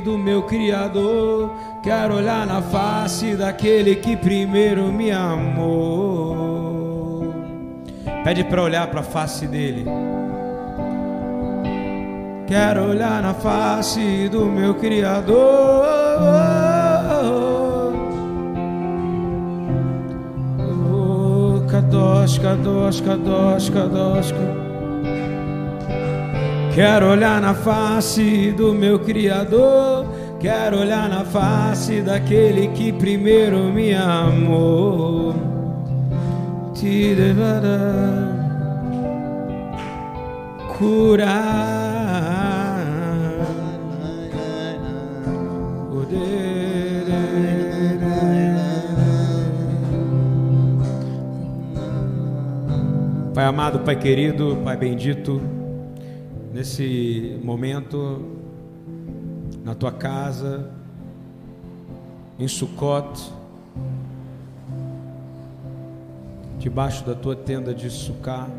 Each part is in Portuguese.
do meu Criador. Quero olhar na face daquele que primeiro me amou. Pede para olhar para a face dele. Quero olhar na face do meu Criador. Kadosh, Kadosh, Kadosh, Kadosh. Quero olhar na face do meu Criador. Quero olhar na face daquele que primeiro me amou. Te devará curar. Pai amado, Pai querido, Pai bendito, nesse momento, na tua casa, em Sucote, debaixo da tua tenda de sucar,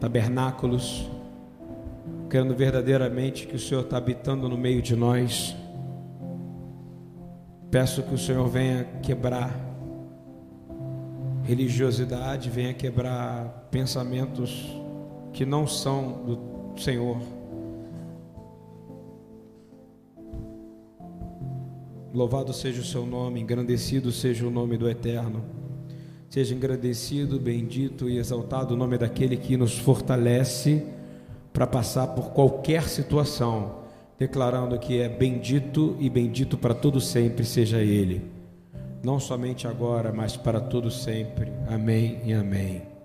tabernáculos, querendo verdadeiramente que o Senhor está habitando no meio de nós. Peço que o Senhor venha quebrar religiosidade, venha quebrar pensamentos que não são do Senhor. Louvado seja o seu nome, engrandecido seja o nome do Eterno. Seja engrandecido, bendito e exaltado o nome daquele que nos fortalece para passar por qualquer situação, declarando que é bendito e bendito para todo sempre seja ele. Não somente agora, mas para todo sempre. Amém e amém.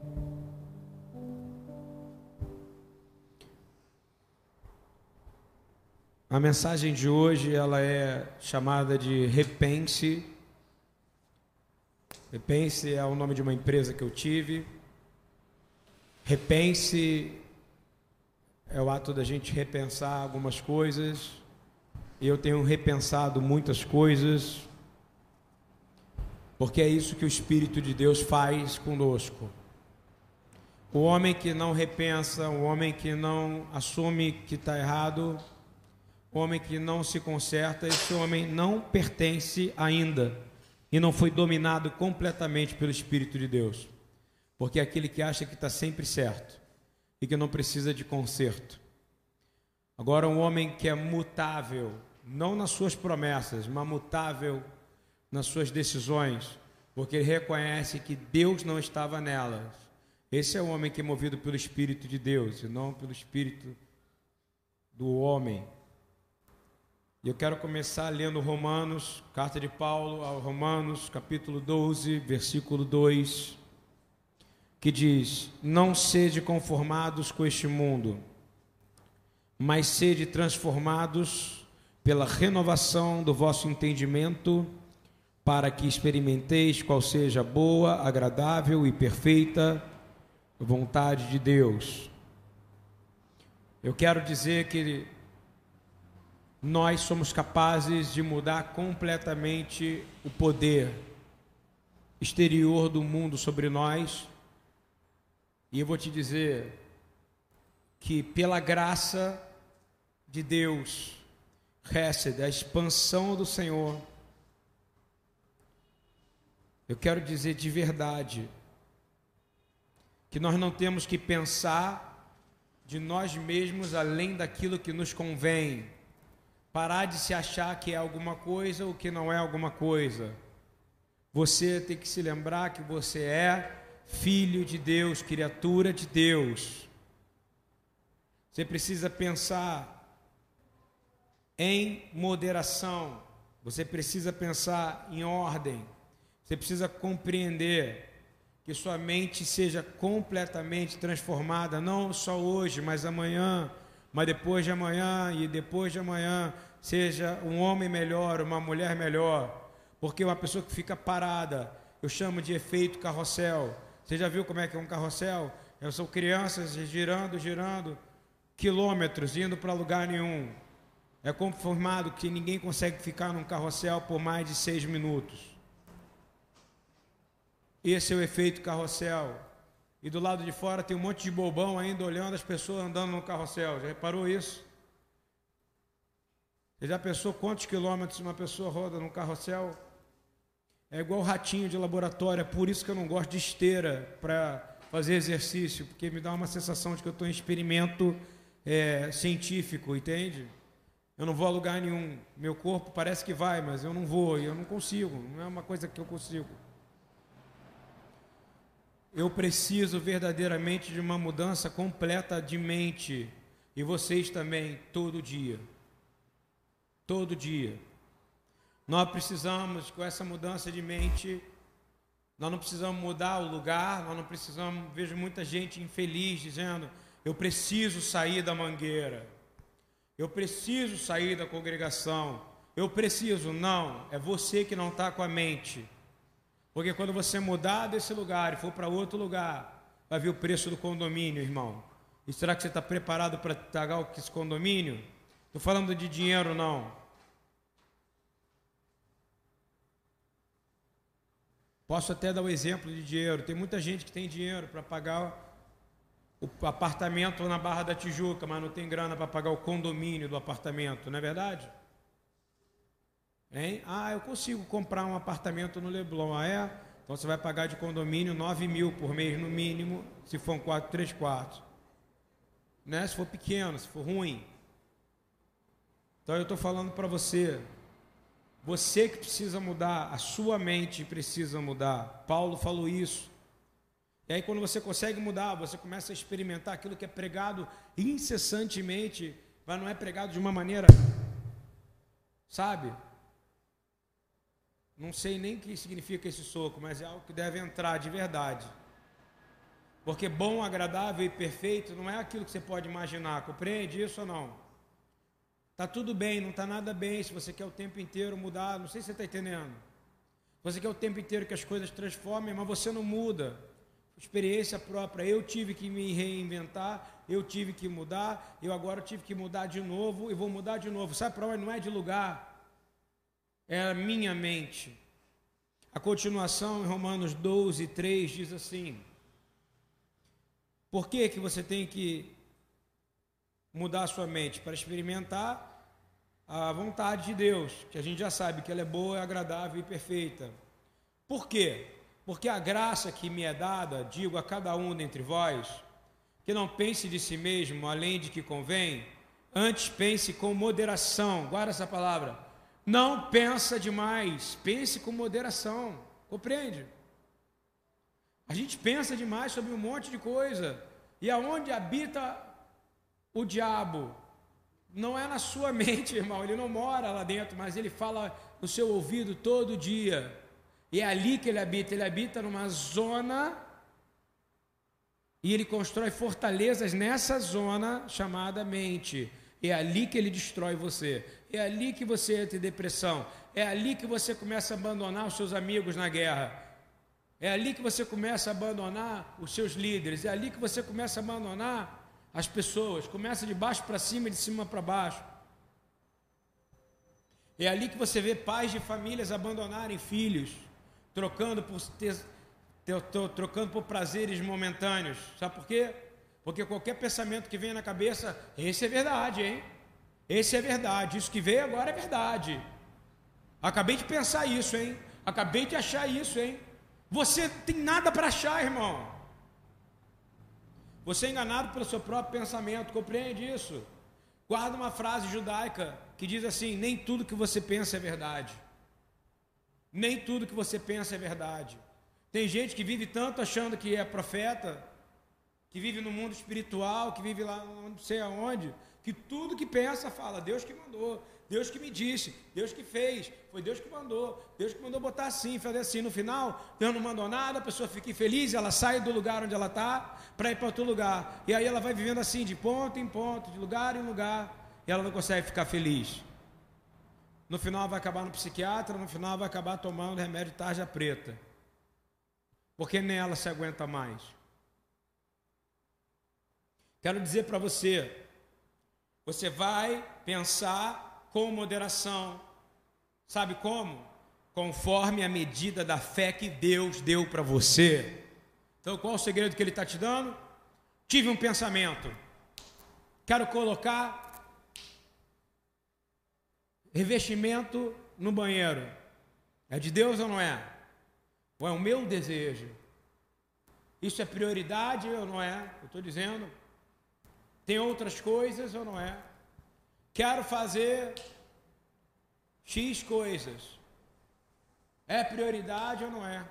A mensagem de hoje ela é chamada de Repense Repense é o nome de uma empresa que eu tive. Repense é o ato da gente repensar algumas coisas. E eu tenho repensado muitas coisas, porque é isso que o Espírito de Deus faz conosco. O homem que não repensa, o homem que não assume que está errado, homem que não se conserta, esse homem não pertence ainda e não foi dominado completamente pelo Espírito de Deus. Porque é aquele que acha que está sempre certo e que não precisa de conserto. Agora, um homem que é mutável, não nas suas promessas, mas mutável nas suas decisões, porque ele reconhece que Deus não estava nelas. Esse é o homem que é movido pelo Espírito de Deus e não pelo Espírito do homem. E eu quero começar lendo Romanos, carta de Paulo ao Romanos, capítulo 12, versículo 2, que diz: Não sede conformados com este mundo, mas sede transformados pela renovação do vosso entendimento, para que experimenteis qual seja a boa, agradável e perfeita vontade de Deus. Eu quero dizer que nós somos capazes de mudar completamente o poder exterior do mundo sobre nós. E eu vou te dizer que pela graça de Deus, recebe a expansão do Senhor, eu quero dizer de verdade que nós não temos que pensar de nós mesmos além daquilo que nos convém Parar de se achar que é alguma coisa ou que não é alguma coisa. Você tem que se lembrar que você é filho de Deus, criatura de Deus. Você precisa pensar em moderação. Você precisa pensar em ordem. Você precisa compreender que sua mente seja completamente transformada, não só hoje, mas amanhã, mas depois de amanhã e depois de amanhã seja um homem melhor, uma mulher melhor, porque uma pessoa que fica parada, eu chamo de efeito carrossel. Você já viu como é que é um carrossel? São crianças girando, girando, quilômetros, indo para lugar nenhum. É confirmado que ninguém consegue ficar num carrossel por mais de seis minutos. Esse é o efeito carrossel. E do lado de fora tem um monte de bobão ainda olhando as pessoas andando no carrossel. Já reparou isso? Você já pensou quantos quilômetros uma pessoa roda num carrossel? É igual ratinho de laboratório, é por isso que eu não gosto de esteira para fazer exercício, porque me dá uma sensação de que eu estou em experimento é, científico, entende? Eu não vou a lugar nenhum. Meu corpo parece que vai, mas eu não vou e eu não consigo. Não é uma coisa que eu consigo. Eu preciso verdadeiramente de uma mudança completa de mente. E vocês também, todo dia. Todo dia. Nós precisamos, com essa mudança de mente, nós não precisamos mudar o lugar, nós não precisamos. Vejo muita gente infeliz dizendo: eu preciso sair da mangueira. Eu preciso sair da congregação. Eu preciso. Não, é você que não está com a mente. Porque quando você mudar desse lugar e for para outro lugar, vai ver o preço do condomínio, irmão. E será que você está preparado para pagar esse condomínio? Estou falando de dinheiro, não. Posso até dar o um exemplo de dinheiro. Tem muita gente que tem dinheiro para pagar o apartamento na Barra da Tijuca, mas não tem grana para pagar o condomínio do apartamento, não é verdade? Hein? Ah, eu consigo comprar um apartamento no Leblon, ah, é? Então você vai pagar de condomínio 9 mil por mês no mínimo, se for um 4, 3 quartos. Né? Se for pequeno, se for ruim. Então eu estou falando para você, você que precisa mudar, a sua mente precisa mudar. Paulo falou isso. E aí, quando você consegue mudar, você começa a experimentar aquilo que é pregado incessantemente, mas não é pregado de uma maneira, sabe? Não sei nem o que significa esse soco, mas é algo que deve entrar de verdade. Porque bom, agradável e perfeito não é aquilo que você pode imaginar, compreende isso ou não? Tá tudo bem, não está nada bem se você quer o tempo inteiro mudar, não sei se você está entendendo. Você quer o tempo inteiro que as coisas transformem, mas você não muda experiência própria. Eu tive que me reinventar, eu tive que mudar, eu agora tive que mudar de novo e vou mudar de novo. Sabe para onde? Não é de lugar, é a minha mente. A continuação em Romanos 12, 3 diz assim: Por que, que você tem que mudar a sua mente? Para experimentar a vontade de Deus, que a gente já sabe que ela é boa, agradável e perfeita. Por quê? Porque a graça que me é dada, digo a cada um dentre vós, que não pense de si mesmo além de que convém, antes pense com moderação. Guarda essa palavra. Não pensa demais, pense com moderação. Compreende? A gente pensa demais sobre um monte de coisa. E aonde habita o diabo? Não é na sua mente, irmão. Ele não mora lá dentro, mas ele fala no seu ouvido todo dia. E é ali que ele habita. Ele habita numa zona e ele constrói fortalezas nessa zona chamada mente. É ali que ele destrói você. É ali que você entra em depressão. É ali que você começa a abandonar os seus amigos na guerra. É ali que você começa a abandonar os seus líderes. É ali que você começa a abandonar as pessoas. Começa de baixo para cima e de cima para baixo. É ali que você vê pais de famílias abandonarem filhos trocando por, ter, ter, ter, trocando por prazeres momentâneos. Sabe por quê? Porque qualquer pensamento que venha na cabeça, esse é verdade, hein? Esse é verdade. Isso que veio agora é verdade. Acabei de pensar isso, hein? Acabei de achar isso, hein? Você tem nada para achar, irmão. Você é enganado pelo seu próprio pensamento, compreende isso? Guarda uma frase judaica que diz assim: nem tudo que você pensa é verdade. Nem tudo que você pensa é verdade. Tem gente que vive tanto achando que é profeta, que vive no mundo espiritual, que vive lá não sei aonde, que tudo que pensa fala, Deus que mandou, Deus que me disse, Deus que fez, foi Deus que mandou, Deus que mandou botar assim, fazer assim. No final, Deus não mandou nada, a pessoa fica infeliz, ela sai do lugar onde ela está para ir para outro lugar. E aí ela vai vivendo assim, de ponto em ponto, de lugar em lugar, e ela não consegue ficar feliz. No final vai acabar no psiquiatra, no final vai acabar tomando remédio tarja preta. Porque nem ela se aguenta mais. Quero dizer para você, você vai pensar com moderação. Sabe como? Conforme a medida da fé que Deus deu para você. Então, qual o segredo que Ele está te dando? Tive um pensamento. Quero colocar revestimento no banheiro é de Deus ou não é? Ou é o meu desejo? Isso é prioridade ou não é? Eu estou dizendo. Tem outras coisas ou não é? Quero fazer X coisas. É prioridade ou não é?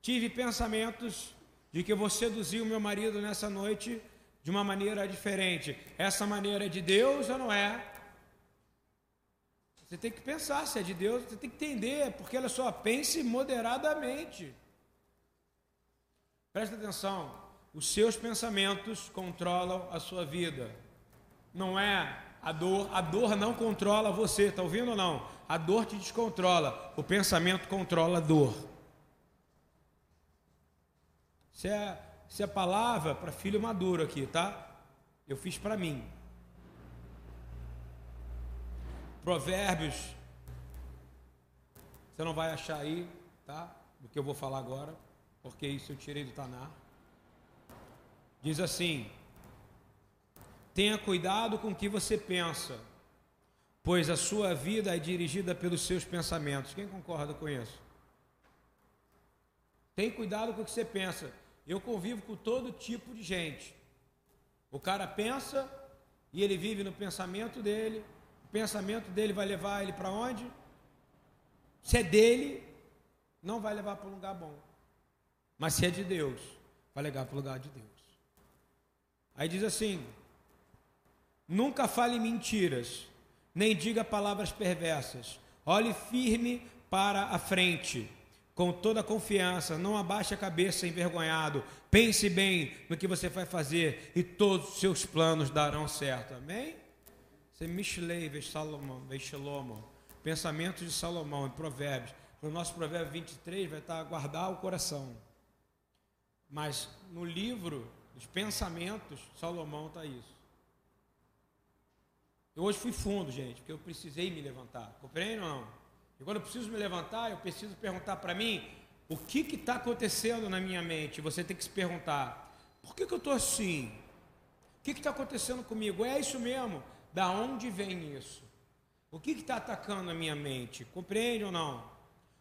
Tive pensamentos de que eu vou seduzir o meu marido nessa noite de uma maneira diferente. Essa maneira é de Deus ou não é? Você tem que pensar se é de Deus, você tem que entender, porque ela só pense moderadamente. Presta atenção, os seus pensamentos controlam a sua vida. Não é a dor, a dor não controla você, está ouvindo ou não? A dor te descontrola, o pensamento controla a dor. Se é, se é palavra para filho maduro aqui, tá? Eu fiz para mim. Provérbios, você não vai achar aí, tá? Do que eu vou falar agora, porque isso eu tirei do Tanar. Diz assim: Tenha cuidado com o que você pensa, pois a sua vida é dirigida pelos seus pensamentos. Quem concorda com isso? Tem cuidado com o que você pensa. Eu convivo com todo tipo de gente. O cara pensa e ele vive no pensamento dele, pensamento dele vai levar ele para onde? Se é dele, não vai levar para um lugar bom. Mas se é de Deus, vai levar para o lugar de Deus. Aí diz assim: Nunca fale mentiras, nem diga palavras perversas. Olhe firme para a frente, com toda a confiança. Não abaixe a cabeça envergonhado. Pense bem no que você vai fazer e todos os seus planos darão certo. Amém? Você Mishlei, Salomão, Shalomo. Pensamentos de Salomão, em Provérbios. No nosso provérbio 23 vai estar guardar o coração. Mas no livro dos pensamentos, Salomão está isso. Eu hoje fui fundo, gente, porque eu precisei me levantar. Compreende ou não? E quando eu preciso me levantar, eu preciso perguntar para mim o que está acontecendo na minha mente. Você tem que se perguntar: por que, que eu estou assim? O que está acontecendo comigo? É isso mesmo? Da onde vem isso? O que está atacando a minha mente? Compreende ou não?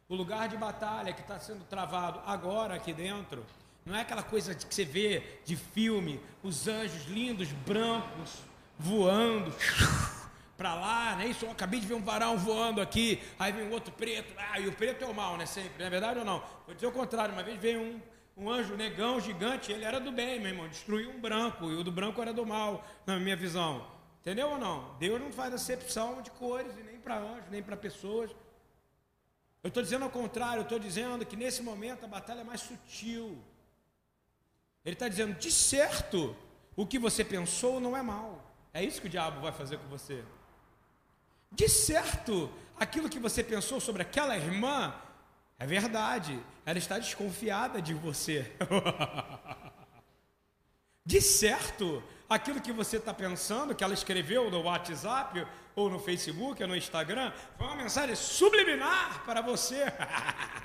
O lugar de batalha que está sendo travado agora aqui dentro, não é aquela coisa que você vê de filme, os anjos lindos, brancos, voando para lá, né? Isso, eu acabei de ver um varão voando aqui, aí vem outro preto, ah, e o preto é o mal, né? Sempre, não é verdade ou não? Vou dizer o contrário, uma vez veio um, um anjo negão gigante, ele era do bem, meu irmão, destruiu um branco, e o do branco era do mal, na minha visão. Entendeu ou não? Deus não faz acepção de cores, nem para anjos, nem para pessoas. Eu estou dizendo ao contrário, eu estou dizendo que nesse momento a batalha é mais sutil. Ele está dizendo, de certo, o que você pensou não é mal. É isso que o diabo vai fazer com você. De certo, aquilo que você pensou sobre aquela irmã é verdade. Ela está desconfiada de você. De certo, aquilo que você está pensando, que ela escreveu no WhatsApp, ou no Facebook, ou no Instagram, foi uma mensagem subliminar para você.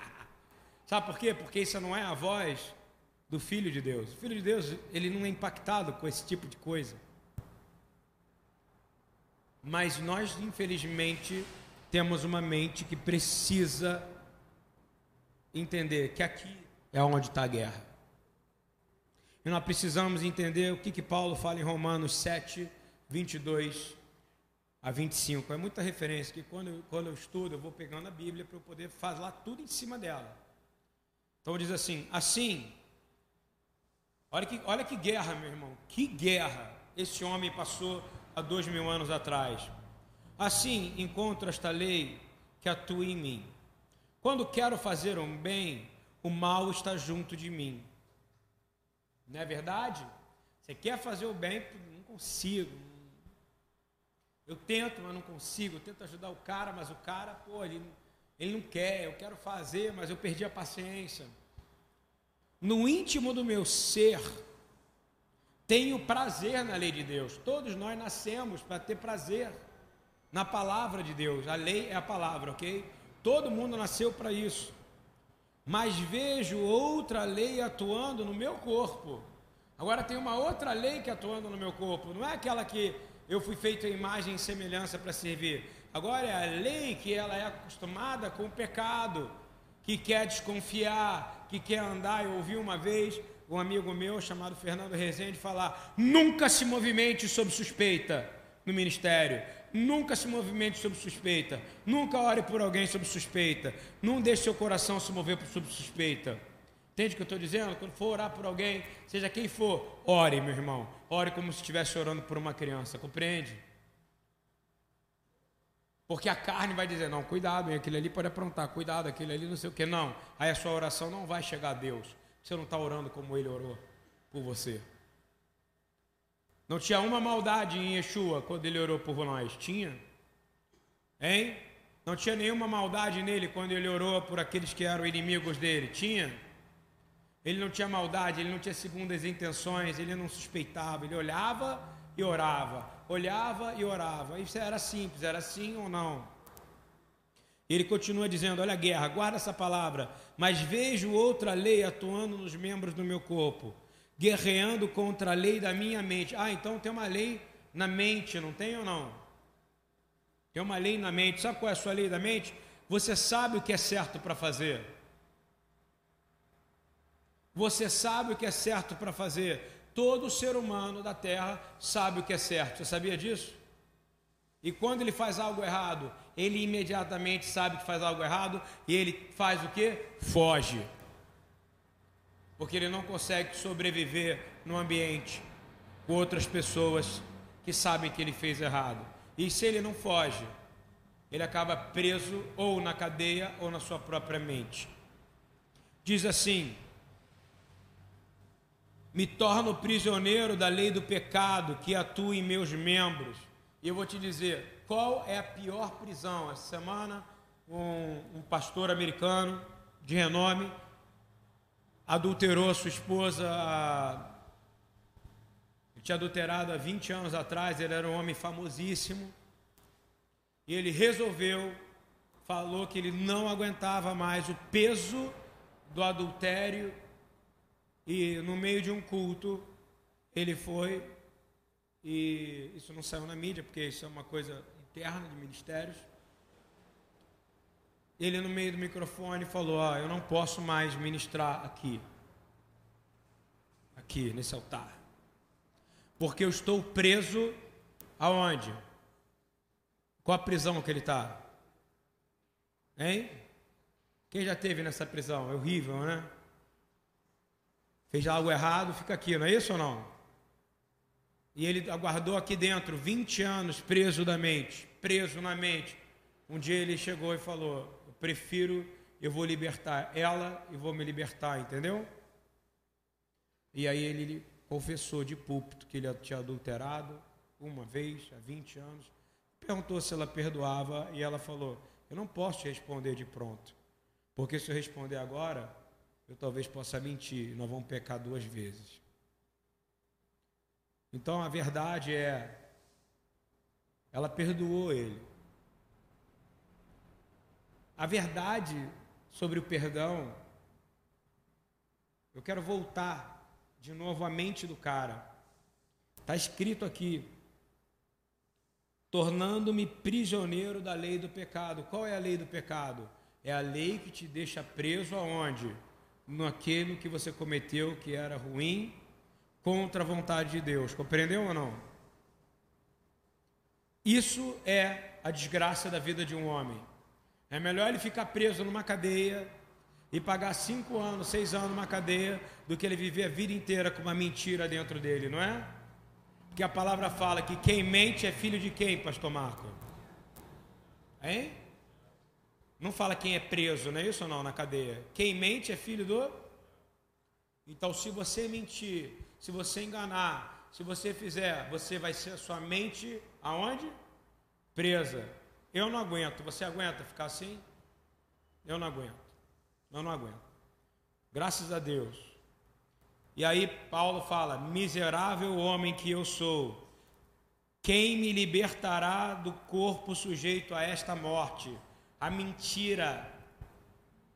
Sabe por quê? Porque isso não é a voz do Filho de Deus. O Filho de Deus, ele não é impactado com esse tipo de coisa. Mas nós, infelizmente, temos uma mente que precisa entender que aqui é onde está a guerra. E nós precisamos entender o que, que Paulo fala em Romanos 7, 22 a 25. É muita referência que quando eu, quando eu estudo, eu vou pegando a Bíblia para eu poder falar tudo em cima dela. Então diz assim: assim, olha que, olha que guerra, meu irmão, que guerra esse homem passou há dois mil anos atrás. Assim encontro esta lei que atua em mim. Quando quero fazer um bem, o mal está junto de mim. Não é verdade? Você quer fazer o bem, não consigo. Eu tento, mas não consigo. Eu tento ajudar o cara, mas o cara, pô, ele, ele não quer. Eu quero fazer, mas eu perdi a paciência. No íntimo do meu ser, tenho prazer na lei de Deus. Todos nós nascemos para ter prazer na palavra de Deus. A lei é a palavra, ok? Todo mundo nasceu para isso mas vejo outra lei atuando no meu corpo. Agora tem uma outra lei que atuando no meu corpo, não é aquela que eu fui feito em imagem e semelhança para servir. Agora é a lei que ela é acostumada com o pecado, que quer desconfiar, que quer andar. Eu ouvi uma vez um amigo meu chamado Fernando Rezende falar: nunca se movimente sob suspeita no ministério. Nunca se movimente sob suspeita. Nunca ore por alguém sob suspeita. Não deixe seu coração se mover sob suspeita. Entende o que eu estou dizendo? Quando for orar por alguém, seja quem for, ore, meu irmão. Ore como se estivesse orando por uma criança. Compreende? Porque a carne vai dizer: não, cuidado, aquele ali pode aprontar, cuidado, aquele ali não sei o que. Não, aí a sua oração não vai chegar a Deus. Você não está orando como ele orou por você. Não tinha uma maldade em Yeshua quando ele orou por nós? Tinha? Hein? Não tinha nenhuma maldade nele quando ele orou por aqueles que eram inimigos dele? Tinha? Ele não tinha maldade, ele não tinha segundas intenções, ele não suspeitava, ele olhava e orava, olhava e orava. Isso era simples, era sim ou não? Ele continua dizendo: Olha a guerra, guarda essa palavra, mas vejo outra lei atuando nos membros do meu corpo guerreando contra a lei da minha mente. Ah, então tem uma lei na mente, não tem ou não? Tem uma lei na mente. Sabe qual é a sua lei da mente? Você sabe o que é certo para fazer. Você sabe o que é certo para fazer. Todo ser humano da terra sabe o que é certo. Você sabia disso? E quando ele faz algo errado, ele imediatamente sabe que faz algo errado e ele faz o que? Foge porque ele não consegue sobreviver no ambiente com outras pessoas que sabem que ele fez errado. E se ele não foge, ele acaba preso ou na cadeia ou na sua própria mente. Diz assim: Me torno prisioneiro da lei do pecado que atua em meus membros. E eu vou te dizer qual é a pior prisão. Essa semana, um, um pastor americano de renome adulterou sua esposa. Ele tinha adulterado há 20 anos atrás, ele era um homem famosíssimo. E ele resolveu, falou que ele não aguentava mais o peso do adultério. E no meio de um culto, ele foi, e isso não saiu na mídia, porque isso é uma coisa interna de ministérios ele no meio do microfone falou: ah, Eu não posso mais ministrar aqui, aqui nesse altar, porque eu estou preso aonde? Qual a prisão que ele está? Hein? Quem já teve nessa prisão? É horrível, né? Fez algo errado, fica aqui, não é isso ou não? E ele aguardou aqui dentro 20 anos preso da mente, preso na mente. Um dia ele chegou e falou: prefiro, eu vou libertar ela e vou me libertar, entendeu? E aí ele confessou de púlpito que ele tinha adulterado uma vez, há 20 anos. Perguntou se ela perdoava e ela falou: Eu não posso te responder de pronto, porque se eu responder agora, eu talvez possa mentir nós vamos pecar duas vezes. Então a verdade é, ela perdoou ele. A verdade sobre o perdão, eu quero voltar de novo à mente do cara. Está escrito aqui: tornando-me prisioneiro da lei do pecado. Qual é a lei do pecado? É a lei que te deixa preso aonde? Naquilo que você cometeu que era ruim, contra a vontade de Deus. Compreendeu ou não? Isso é a desgraça da vida de um homem. É melhor ele ficar preso numa cadeia e pagar cinco anos, seis anos numa cadeia, do que ele viver a vida inteira com uma mentira dentro dele, não é? Porque a palavra fala que quem mente é filho de quem, pastor Marco? Hein? Não fala quem é preso, não é isso ou não, na cadeia? Quem mente é filho do. Então, se você mentir, se você enganar, se você fizer, você vai ser a sua mente aonde? Presa. Eu não aguento. Você aguenta ficar assim? Eu não aguento. Eu não aguento. Graças a Deus. E aí Paulo fala: Miserável homem que eu sou, quem me libertará do corpo sujeito a esta morte? A mentira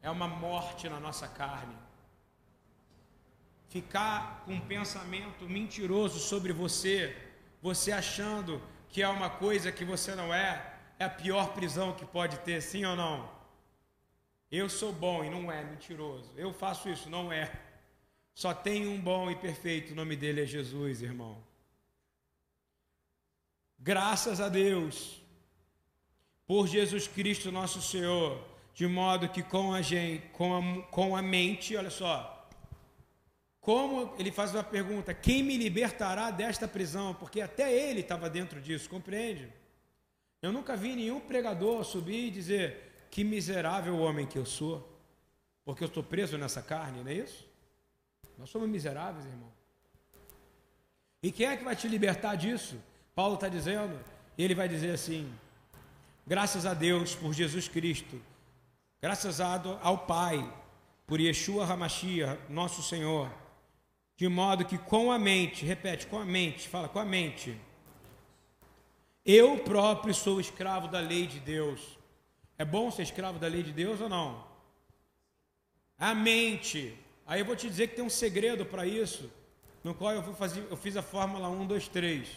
é uma morte na nossa carne. Ficar com um pensamento mentiroso sobre você, você achando que é uma coisa que você não é, é a pior prisão que pode ter, sim ou não? Eu sou bom e não é mentiroso. Eu faço isso, não é. Só tem um bom e perfeito, o nome dele é Jesus, irmão. Graças a Deus por Jesus Cristo nosso Senhor, de modo que com a gente, com a, com a mente, olha só, como ele faz uma pergunta: quem me libertará desta prisão? Porque até ele estava dentro disso, compreende? Eu nunca vi nenhum pregador subir e dizer: que miserável homem que eu sou, porque eu estou preso nessa carne, não é isso? Nós somos miseráveis, irmão. E quem é que vai te libertar disso? Paulo está dizendo, ele vai dizer assim: Graças a Deus por Jesus Cristo. Graças ao Pai por Yeshua Hamashia, nosso Senhor. De modo que com a mente, repete, com a mente, fala com a mente. Eu próprio sou escravo da lei de Deus. É bom ser escravo da lei de Deus ou não? A mente. Aí eu vou te dizer que tem um segredo para isso, no qual eu, vou fazer, eu fiz a fórmula 1, 2, 3.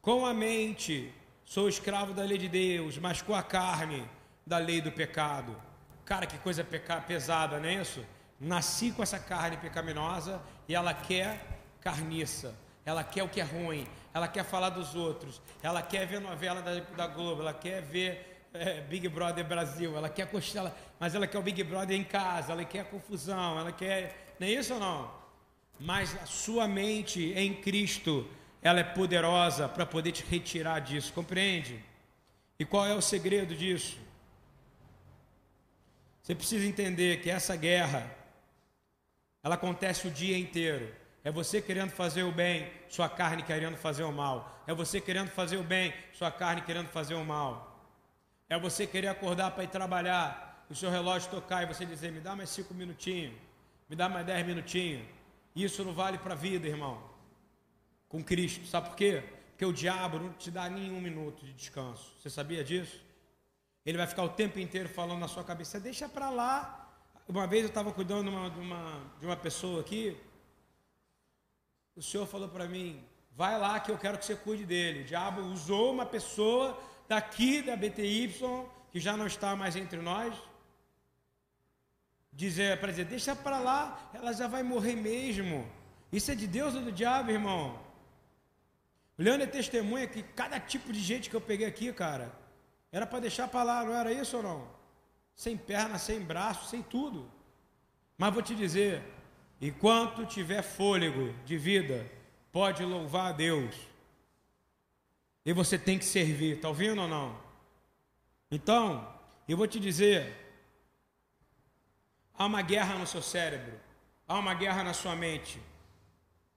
Com a mente, Sou escravo da lei de Deus, mas com a carne da lei do pecado. Cara, que coisa pesada, não é isso? Nasci com essa carne pecaminosa e ela quer carniça. Ela quer o que é ruim, ela quer falar dos outros, ela quer ver novela da, da Globo, ela quer ver é, Big Brother Brasil, ela quer costela, mas ela quer o Big Brother em casa, ela quer confusão, ela quer. Não é isso ou não? Mas a sua mente em Cristo ela é poderosa para poder te retirar disso, compreende? E qual é o segredo disso? Você precisa entender que essa guerra, ela acontece o dia inteiro. É você querendo fazer o bem, sua carne querendo fazer o mal. É você querendo fazer o bem, sua carne querendo fazer o mal. É você querer acordar para ir trabalhar, o seu relógio tocar e você dizer: me dá mais cinco minutinhos, me dá mais dez minutinhos. Isso não vale para a vida, irmão com Cristo. Sabe por quê? Porque o diabo não te dá nenhum minuto de descanso. Você sabia disso? Ele vai ficar o tempo inteiro falando na sua cabeça, deixa para lá. Uma vez eu estava cuidando de uma, de, uma, de uma pessoa aqui, o Senhor falou para mim, vai lá que eu quero que você cuide dele. O diabo usou uma pessoa daqui da BTY, que já não está mais entre nós, dizer para dizer, deixa para lá, ela já vai morrer mesmo. Isso é de Deus ou do diabo, irmão? Leandro é testemunha que cada tipo de gente que eu peguei aqui, cara, era para deixar para lá, não era isso ou não? Sem perna, sem braço, sem tudo. Mas vou te dizer, enquanto tiver fôlego de vida, pode louvar a Deus. E você tem que servir, tá ouvindo ou não? Então, eu vou te dizer, há uma guerra no seu cérebro, há uma guerra na sua mente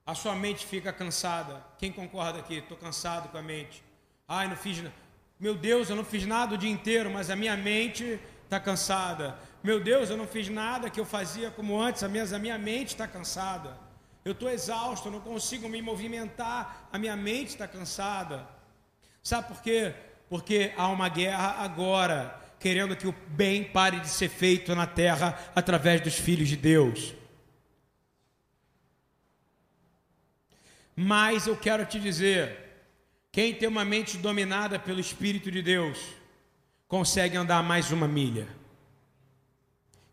a sua mente fica cansada. Quem concorda aqui? Estou cansado com a mente. Ai, não fiz. Meu Deus, eu não fiz nada o dia inteiro, mas a minha mente está cansada. Meu Deus, eu não fiz nada que eu fazia como antes, minha, a minha mente está cansada. Eu estou exausto, não consigo me movimentar, a minha mente está cansada. Sabe por quê? Porque há uma guerra agora, querendo que o bem pare de ser feito na terra através dos filhos de Deus. Mas eu quero te dizer: quem tem uma mente dominada pelo Espírito de Deus, consegue andar mais uma milha.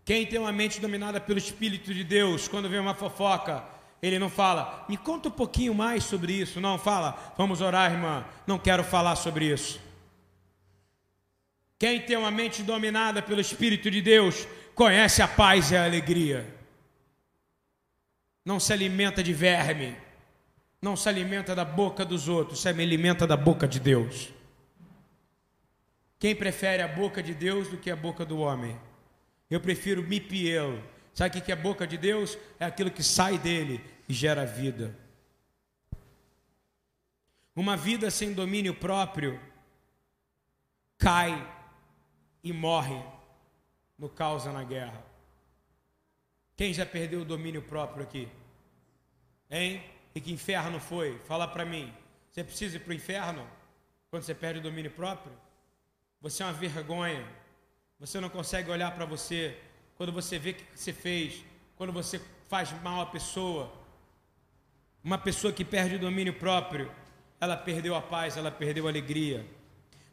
Quem tem uma mente dominada pelo Espírito de Deus, quando vê uma fofoca, ele não fala, me conta um pouquinho mais sobre isso. Não, fala, vamos orar, irmã, não quero falar sobre isso. Quem tem uma mente dominada pelo Espírito de Deus, conhece a paz e a alegria. Não se alimenta de verme não se alimenta da boca dos outros, se alimenta da boca de Deus. Quem prefere a boca de Deus do que a boca do homem? Eu prefiro mipiel. Sabe o que é a boca de Deus? É aquilo que sai dele e gera vida. Uma vida sem domínio próprio cai e morre no causa na guerra. Quem já perdeu o domínio próprio aqui? Hein? E que inferno foi? Fala para mim. Você precisa ir para o inferno quando você perde o domínio próprio? Você é uma vergonha. Você não consegue olhar para você quando você vê o que você fez, quando você faz mal à pessoa. Uma pessoa que perde o domínio próprio, ela perdeu a paz, ela perdeu a alegria.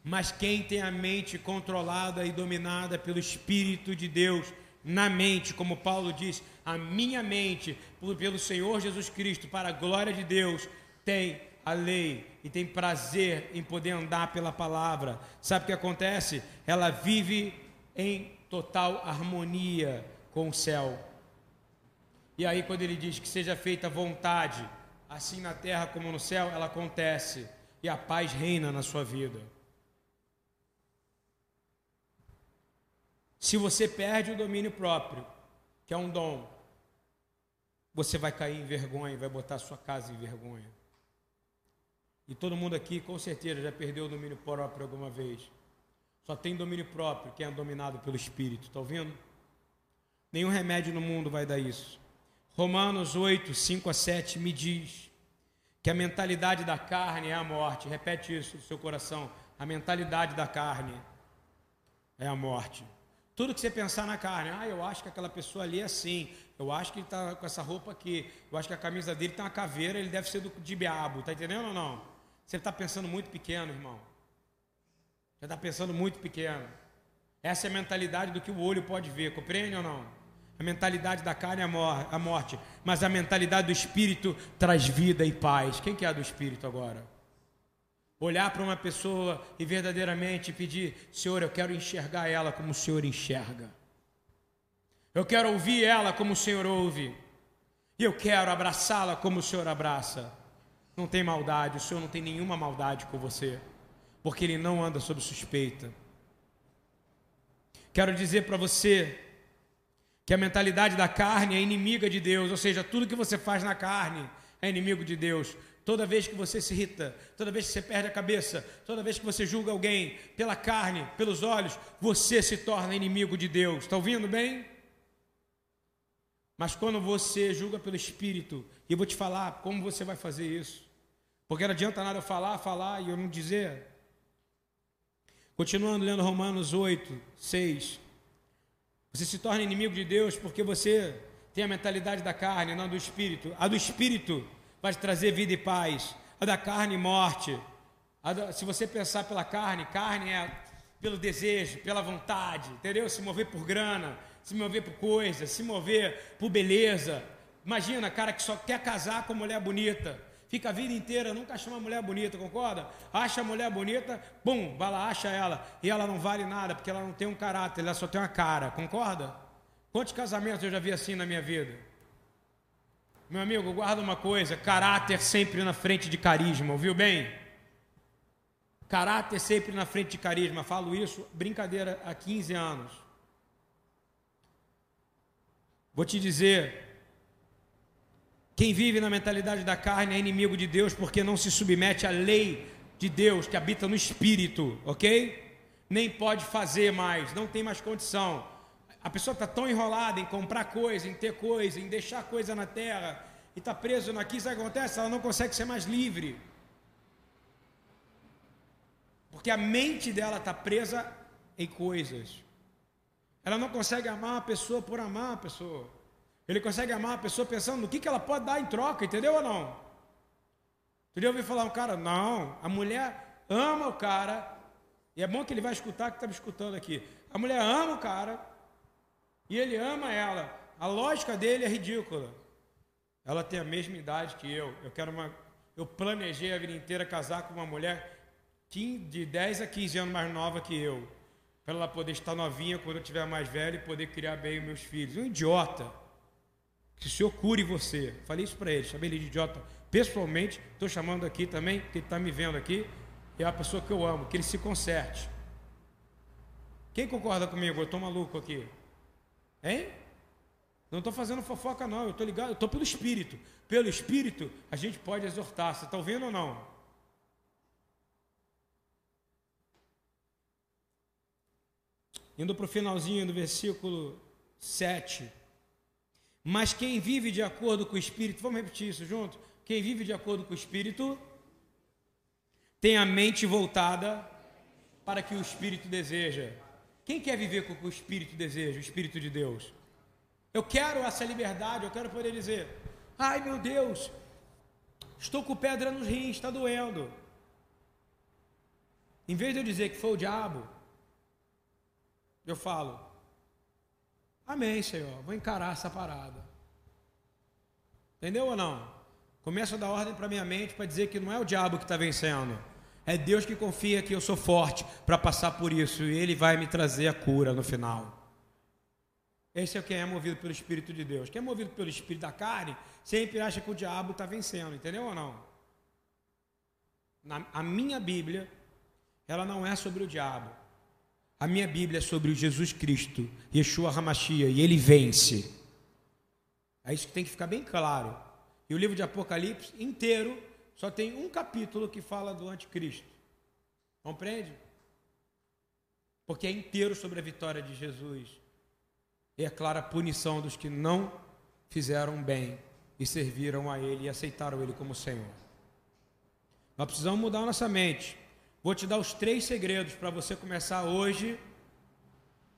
Mas quem tem a mente controlada e dominada pelo Espírito de Deus, na mente, como Paulo diz, a minha mente, pelo Senhor Jesus Cristo, para a glória de Deus, tem a lei e tem prazer em poder andar pela palavra. Sabe o que acontece? Ela vive em total harmonia com o céu. E aí, quando ele diz que seja feita a vontade, assim na terra como no céu, ela acontece e a paz reina na sua vida. Se você perde o domínio próprio, que é um dom, você vai cair em vergonha, vai botar sua casa em vergonha. E todo mundo aqui, com certeza, já perdeu o domínio próprio alguma vez. Só tem domínio próprio quem é dominado pelo Espírito, está ouvindo? Nenhum remédio no mundo vai dar isso. Romanos 8, 5 a 7 me diz que a mentalidade da carne é a morte. Repete isso no seu coração. A mentalidade da carne é a morte. Tudo que você pensar na carne, ah, eu acho que aquela pessoa ali é assim, eu acho que ele está com essa roupa aqui, eu acho que a camisa dele tem uma caveira, ele deve ser do diabo, tá entendendo ou não? Você está pensando muito pequeno, irmão. Você está pensando muito pequeno. Essa é a mentalidade do que o olho pode ver, compreende ou não? A mentalidade da carne é a morte, mas a mentalidade do espírito traz vida e paz. Quem que é do espírito agora? Olhar para uma pessoa e verdadeiramente pedir: Senhor, eu quero enxergar ela como o Senhor enxerga. Eu quero ouvir ela como o Senhor ouve. E eu quero abraçá-la como o Senhor abraça. Não tem maldade, o Senhor não tem nenhuma maldade com você, porque Ele não anda sob suspeita. Quero dizer para você que a mentalidade da carne é inimiga de Deus, ou seja, tudo que você faz na carne é inimigo de Deus. Toda vez que você se irrita, toda vez que você perde a cabeça, toda vez que você julga alguém pela carne, pelos olhos, você se torna inimigo de Deus. Está ouvindo bem? Mas quando você julga pelo Espírito, e eu vou te falar como você vai fazer isso, porque não adianta nada eu falar, falar e eu não dizer. Continuando lendo Romanos 8, 6. Você se torna inimigo de Deus porque você tem a mentalidade da carne, não do espírito. A do espírito vai te trazer vida e paz. A da carne, morte. Da, se você pensar pela carne, carne é pelo desejo, pela vontade, entendeu? Se mover por grana, se mover por coisas, se mover por beleza. Imagina, cara que só quer casar com mulher bonita, fica a vida inteira, nunca achou uma mulher bonita, concorda? Acha a mulher bonita, bum, vai lá, acha ela, e ela não vale nada, porque ela não tem um caráter, ela só tem uma cara, concorda? Quantos casamentos eu já vi assim na minha vida? Meu amigo, guarda uma coisa: caráter sempre na frente de carisma, ouviu bem? Caráter sempre na frente de carisma. Falo isso, brincadeira, há 15 anos. Vou te dizer, quem vive na mentalidade da carne é inimigo de Deus porque não se submete à lei de Deus que habita no espírito, ok? Nem pode fazer mais, não tem mais condição. A pessoa está tão enrolada em comprar coisa, em ter coisa, em deixar coisa na terra, e está preso naquilo, sabe o que acontece? Ela não consegue ser mais livre. Porque a mente dela está presa em coisas. Ela não consegue amar uma pessoa por amar uma pessoa. Ele consegue amar uma pessoa pensando no que, que ela pode dar em troca, entendeu ou não? Entendeu? Eu ouvi falar um cara, não, a mulher ama o cara, e é bom que ele vai escutar que está me escutando aqui. A mulher ama o cara, e ele ama ela. A lógica dele é ridícula. Ela tem a mesma idade que eu. Eu quero uma. Eu planejei a vida inteira casar com uma mulher de 10 a 15 anos mais nova que eu. Para ela poder estar novinha quando eu tiver mais velho e poder criar bem meus filhos. Um idiota. Que o Senhor cure você. Falei isso para ele, chamei ele de idiota pessoalmente. Estou chamando aqui também, que está me vendo aqui. É a pessoa que eu amo, que ele se conserte. Quem concorda comigo? Eu estou maluco aqui. Hein? Não estou fazendo fofoca, não. Eu estou ligado, eu estou pelo Espírito. Pelo Espírito, a gente pode exortar. Você está ouvindo ou não? Indo para o finalzinho do versículo 7. Mas quem vive de acordo com o Espírito, vamos repetir isso junto? Quem vive de acordo com o Espírito tem a mente voltada para que o Espírito deseja. Quem quer viver com o Espírito deseja, o Espírito de Deus? Eu quero essa liberdade, eu quero poder dizer: ai meu Deus, estou com pedra nos rins, está doendo. Em vez de eu dizer que foi o diabo, eu falo: Amém, Senhor, vou encarar essa parada. Entendeu ou não? Começo a dar ordem para minha mente para dizer que não é o diabo que está vencendo. É Deus que confia que eu sou forte para passar por isso e Ele vai me trazer a cura no final. Esse é quem é movido pelo Espírito de Deus. Quem é movido pelo Espírito da carne sempre acha que o diabo está vencendo, entendeu ou não? Na, a minha Bíblia, ela não é sobre o diabo. A minha Bíblia é sobre o Jesus Cristo, Yeshua Hamashia, e ele vence. É isso que tem que ficar bem claro. E o livro de Apocalipse inteiro só tem um capítulo que fala do anticristo. Compreende? Porque é inteiro sobre a vitória de Jesus. E é clara a punição dos que não fizeram bem e serviram a Ele e aceitaram Ele como Senhor. Nós precisamos mudar nossa mente. Vou te dar os três segredos para você começar hoje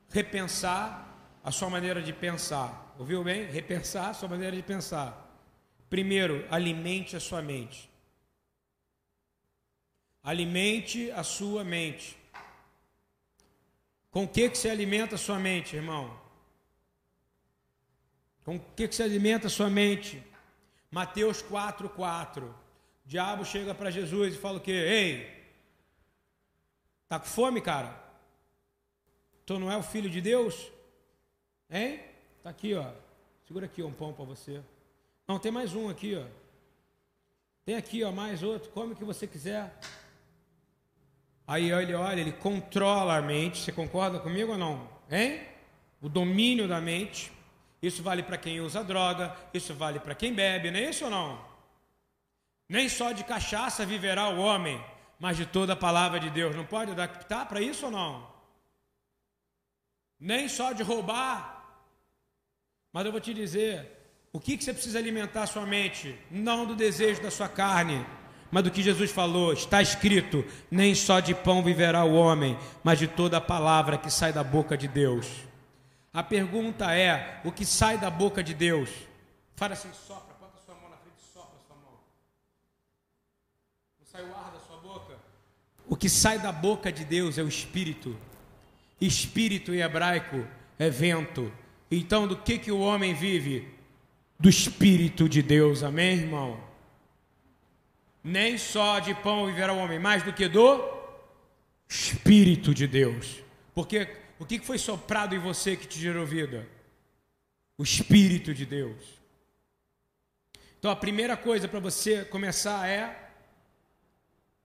repensar a sua maneira de pensar. Ouviu bem? Repensar a sua maneira de pensar. Primeiro, alimente a sua mente. Alimente a sua mente. Com o que, que você alimenta a sua mente, irmão? Com o que, que você alimenta a sua mente? Mateus 4, 4. O diabo chega para Jesus e fala o quê? Ei, tá com fome, cara? Tu não é o filho de Deus? Hein? Tá aqui, ó. Segura aqui um pão para você. Não, tem mais um aqui, ó. Tem aqui, ó, mais outro. Come o que você quiser. Aí ele olha, ele controla a mente. Você concorda comigo ou não? Hein? O domínio da mente. Isso vale para quem usa droga, isso vale para quem bebe, não é isso ou não? Nem só de cachaça viverá o homem, mas de toda a palavra de Deus. Não pode adaptar para isso ou não? Nem só de roubar. Mas eu vou te dizer, o que, que você precisa alimentar a sua mente? Não do desejo da sua carne, mas do que Jesus falou. Está escrito: nem só de pão viverá o homem, mas de toda a palavra que sai da boca de Deus. A pergunta é: o que sai da boca de Deus? Fala assim, sopra, bota sua mão na frente e sopra sua mão. Não sai o ar da sua boca? O que sai da boca de Deus é o Espírito. Espírito em hebraico é vento. Então, do que, que o homem vive? do Espírito de Deus, amém, irmão? Nem só de pão viverá o homem, mais do que do Espírito de Deus. Porque o que foi soprado em você que te gerou vida? O Espírito de Deus. Então a primeira coisa para você começar é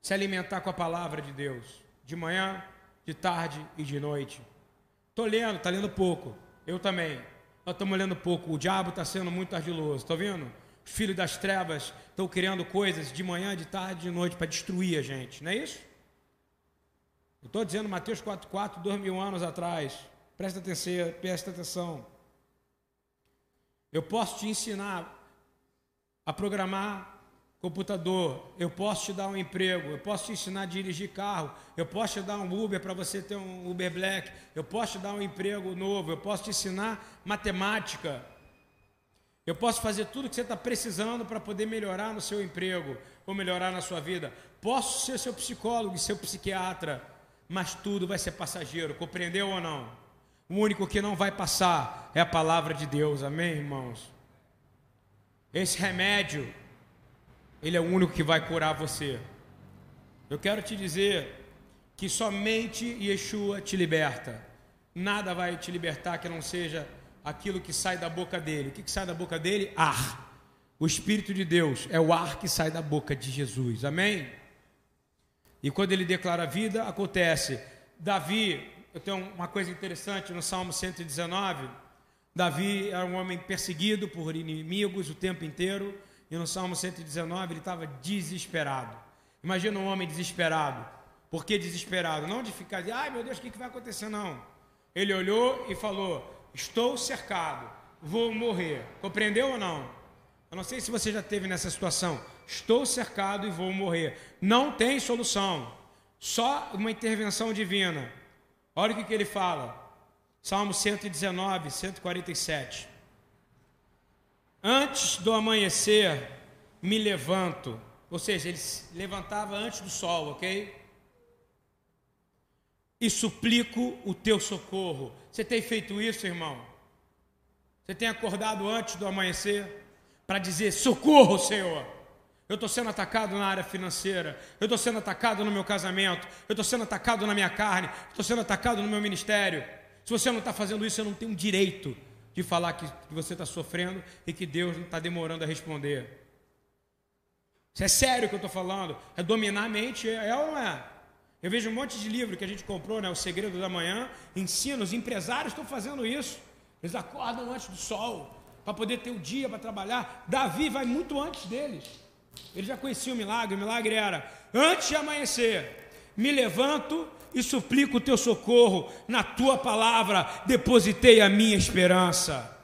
se alimentar com a palavra de Deus, de manhã, de tarde e de noite. Estou lendo, está lendo pouco, eu também nós estamos olhando pouco. O diabo está sendo muito ardiloso, está vendo? Os filhos das trevas estão criando coisas de manhã, de tarde, de noite para destruir a gente, não é isso? Eu estou dizendo Mateus 4,4, dois mil anos atrás. Presta atenção, presta atenção. Eu posso te ensinar a programar computador, eu posso te dar um emprego, eu posso te ensinar a dirigir carro, eu posso te dar um Uber para você ter um Uber Black, eu posso te dar um emprego novo, eu posso te ensinar matemática, eu posso fazer tudo que você está precisando para poder melhorar no seu emprego ou melhorar na sua vida. Posso ser seu psicólogo e seu psiquiatra, mas tudo vai ser passageiro, compreendeu ou não? O único que não vai passar é a palavra de Deus, amém, irmãos? Esse remédio ele é o único que vai curar você. Eu quero te dizer que somente Yeshua te liberta. Nada vai te libertar que não seja aquilo que sai da boca dele. O que, que sai da boca dele? Ar. O Espírito de Deus é o ar que sai da boca de Jesus. Amém? E quando ele declara a vida, acontece. Davi, eu tenho uma coisa interessante no Salmo 119. Davi era um homem perseguido por inimigos o tempo inteiro e no Salmo 119 ele estava desesperado. Imagina um homem desesperado. Por que desesperado? Não de ficar, ai meu Deus, o que, que vai acontecer? Não. Ele olhou e falou: Estou cercado, vou morrer. Compreendeu ou não? Eu não sei se você já teve nessa situação. Estou cercado e vou morrer. Não tem solução. Só uma intervenção divina. Olha o que, que ele fala. Salmo 119, 147. Antes do amanhecer, me levanto. Ou seja, ele se levantava antes do sol, ok? e suplico o teu socorro. Você tem feito isso, irmão? Você tem acordado antes do amanhecer para dizer: socorro, Senhor. Eu estou sendo atacado na área financeira, eu estou sendo atacado no meu casamento, eu estou sendo atacado na minha carne, estou sendo atacado no meu ministério. Se você não está fazendo isso, você não tem o direito de falar que, você está sofrendo e que Deus não está demorando a responder. Isso é sério que eu estou falando. É dominar a mente, é ou não é? Eu vejo um monte de livro que a gente comprou, né? O Segredo da Manhã, ensina, os empresários estão fazendo isso. Eles acordam antes do sol, para poder ter o dia para trabalhar. Davi vai muito antes deles. Ele já conhecia o milagre, o milagre era: antes de amanhecer, me levanto e suplico o teu socorro, na tua palavra depositei a minha esperança.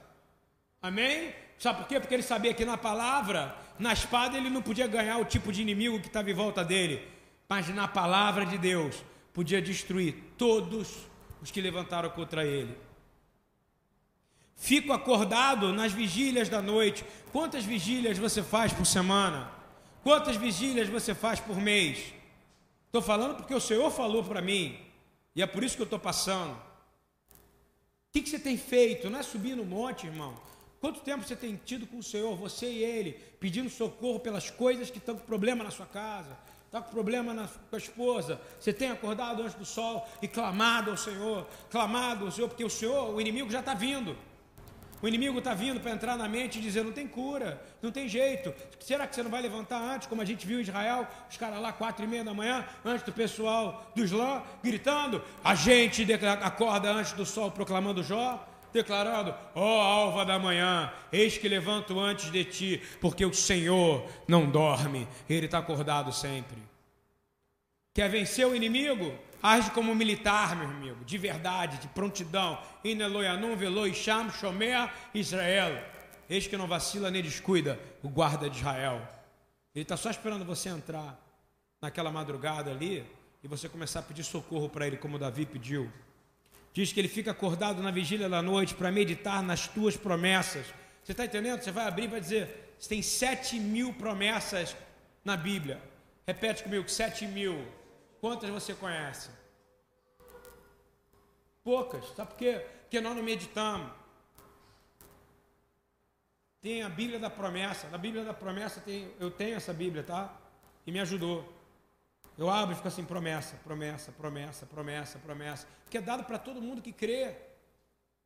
Amém? Sabe por quê? Porque ele sabia que na palavra, na espada, ele não podia ganhar o tipo de inimigo que estava em volta dele, mas na palavra de Deus podia destruir todos os que levantaram contra ele. Fico acordado nas vigílias da noite. Quantas vigílias você faz por semana? Quantas vigílias você faz por mês? Estou falando porque o Senhor falou para mim, e é por isso que eu estou passando. O que, que você tem feito? Não é subir no monte, irmão. Quanto tempo você tem tido com o Senhor, você e Ele, pedindo socorro pelas coisas que estão com problema na sua casa, está com problema na, com a esposa, você tem acordado antes do sol e clamado ao Senhor, clamado ao Senhor, porque o Senhor, o inimigo já está vindo. O inimigo está vindo para entrar na mente e dizer: não tem cura, não tem jeito. Será que você não vai levantar antes, como a gente viu em Israel, os caras lá, quatro e meia da manhã, antes do pessoal do Islã, gritando? A gente acorda antes do sol proclamando Jó, declarando: Ó oh, alva da manhã, eis que levanto antes de ti, porque o Senhor não dorme, ele está acordado sempre. Quer vencer o inimigo? Age como militar, meu amigo, de verdade, de prontidão. Ineloianum, veloi, sham, shomea, Israel. Eis que não vacila nem descuida o guarda de Israel. Ele está só esperando você entrar naquela madrugada ali e você começar a pedir socorro para ele, como Davi pediu. Diz que ele fica acordado na vigília da noite para meditar nas tuas promessas. Você está entendendo? Você vai abrir e vai dizer: você tem sete mil promessas na Bíblia. Repete comigo: sete mil. Quantas você conhece? Poucas. Sabe por quê? Porque nós não meditamos. Tem a Bíblia da promessa. Na Bíblia da promessa tem, eu tenho essa Bíblia, tá? E me ajudou. Eu abro e fico assim, promessa, promessa, promessa, promessa, promessa. Que é dado para todo mundo que crê.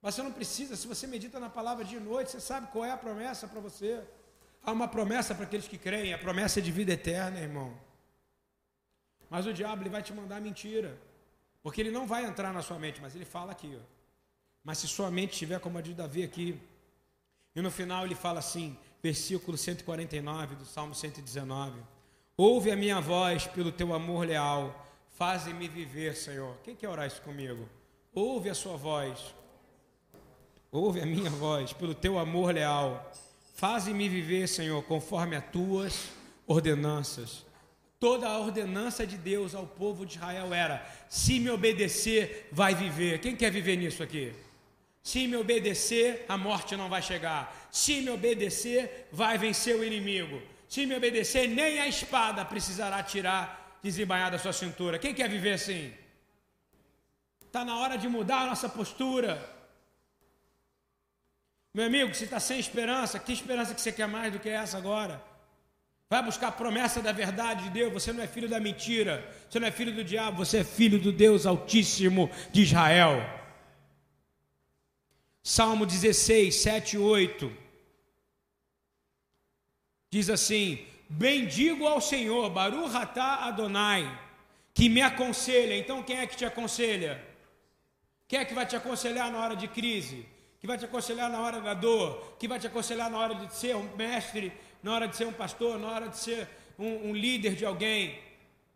Mas você não precisa, se você medita na palavra de noite, você sabe qual é a promessa para você. Há uma promessa para aqueles que creem, a promessa é de vida eterna, irmão. Mas o diabo ele vai te mandar mentira. Porque ele não vai entrar na sua mente, mas ele fala aqui. Ó. Mas se sua mente estiver como a de Davi aqui, e no final ele fala assim, versículo 149 do Salmo 119: Ouve a minha voz pelo teu amor leal, faze-me viver, Senhor. Quem quer orar isso comigo? Ouve a sua voz, ouve a minha voz pelo teu amor leal, faze-me viver, Senhor, conforme as tuas ordenanças. Toda a ordenança de Deus ao povo de Israel era: se me obedecer, vai viver. Quem quer viver nisso aqui? Se me obedecer, a morte não vai chegar. Se me obedecer, vai vencer o inimigo. Se me obedecer, nem a espada precisará tirar, desembainhar da sua cintura. Quem quer viver assim? Está na hora de mudar a nossa postura. Meu amigo, se está sem esperança, que esperança que você quer mais do que essa agora? Vai buscar a promessa da verdade de Deus. Você não é filho da mentira. Você não é filho do diabo. Você é filho do Deus Altíssimo de Israel. Salmo 16, 7 e 8. Diz assim: Bendigo ao Senhor, Baruch Atá Adonai, que me aconselha. Então, quem é que te aconselha? Quem é que vai te aconselhar na hora de crise? Que vai te aconselhar na hora da dor? Que vai te aconselhar na hora de ser um mestre na hora de ser um pastor, na hora de ser um, um líder de alguém,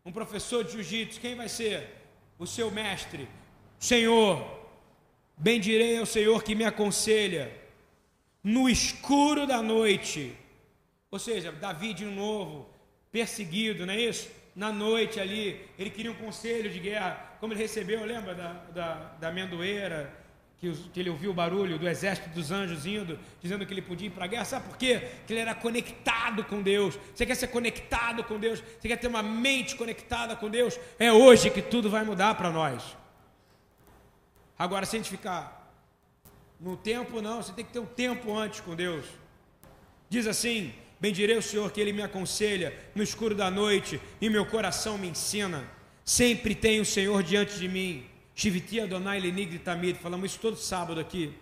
um professor de jiu-jitsu, quem vai ser? O seu mestre, Senhor. Bendirei ao Senhor que me aconselha no escuro da noite. Ou seja, Davi de novo, perseguido, não é isso? Na noite ali, ele queria um conselho de guerra, como ele recebeu, lembra da, da, da amendoeira, que, que, ele ouviu o barulho do exército dos anjos indo, dizendo que ele podia ir para a guerra. Sabe por quê? Que ele era conectado com Deus. Você quer ser conectado com Deus? Você quer ter uma mente conectada com Deus? É hoje que tudo vai mudar para nós. Agora, se a gente ficar no tempo, não, você tem que ter um tempo antes com Deus. Diz assim: Bendirei o Senhor que Ele me aconselha no escuro da noite e meu coração me ensina. Sempre tem o Senhor diante de mim. Shiviti Adonai Lenig Tamid, falamos isso todo sábado aqui.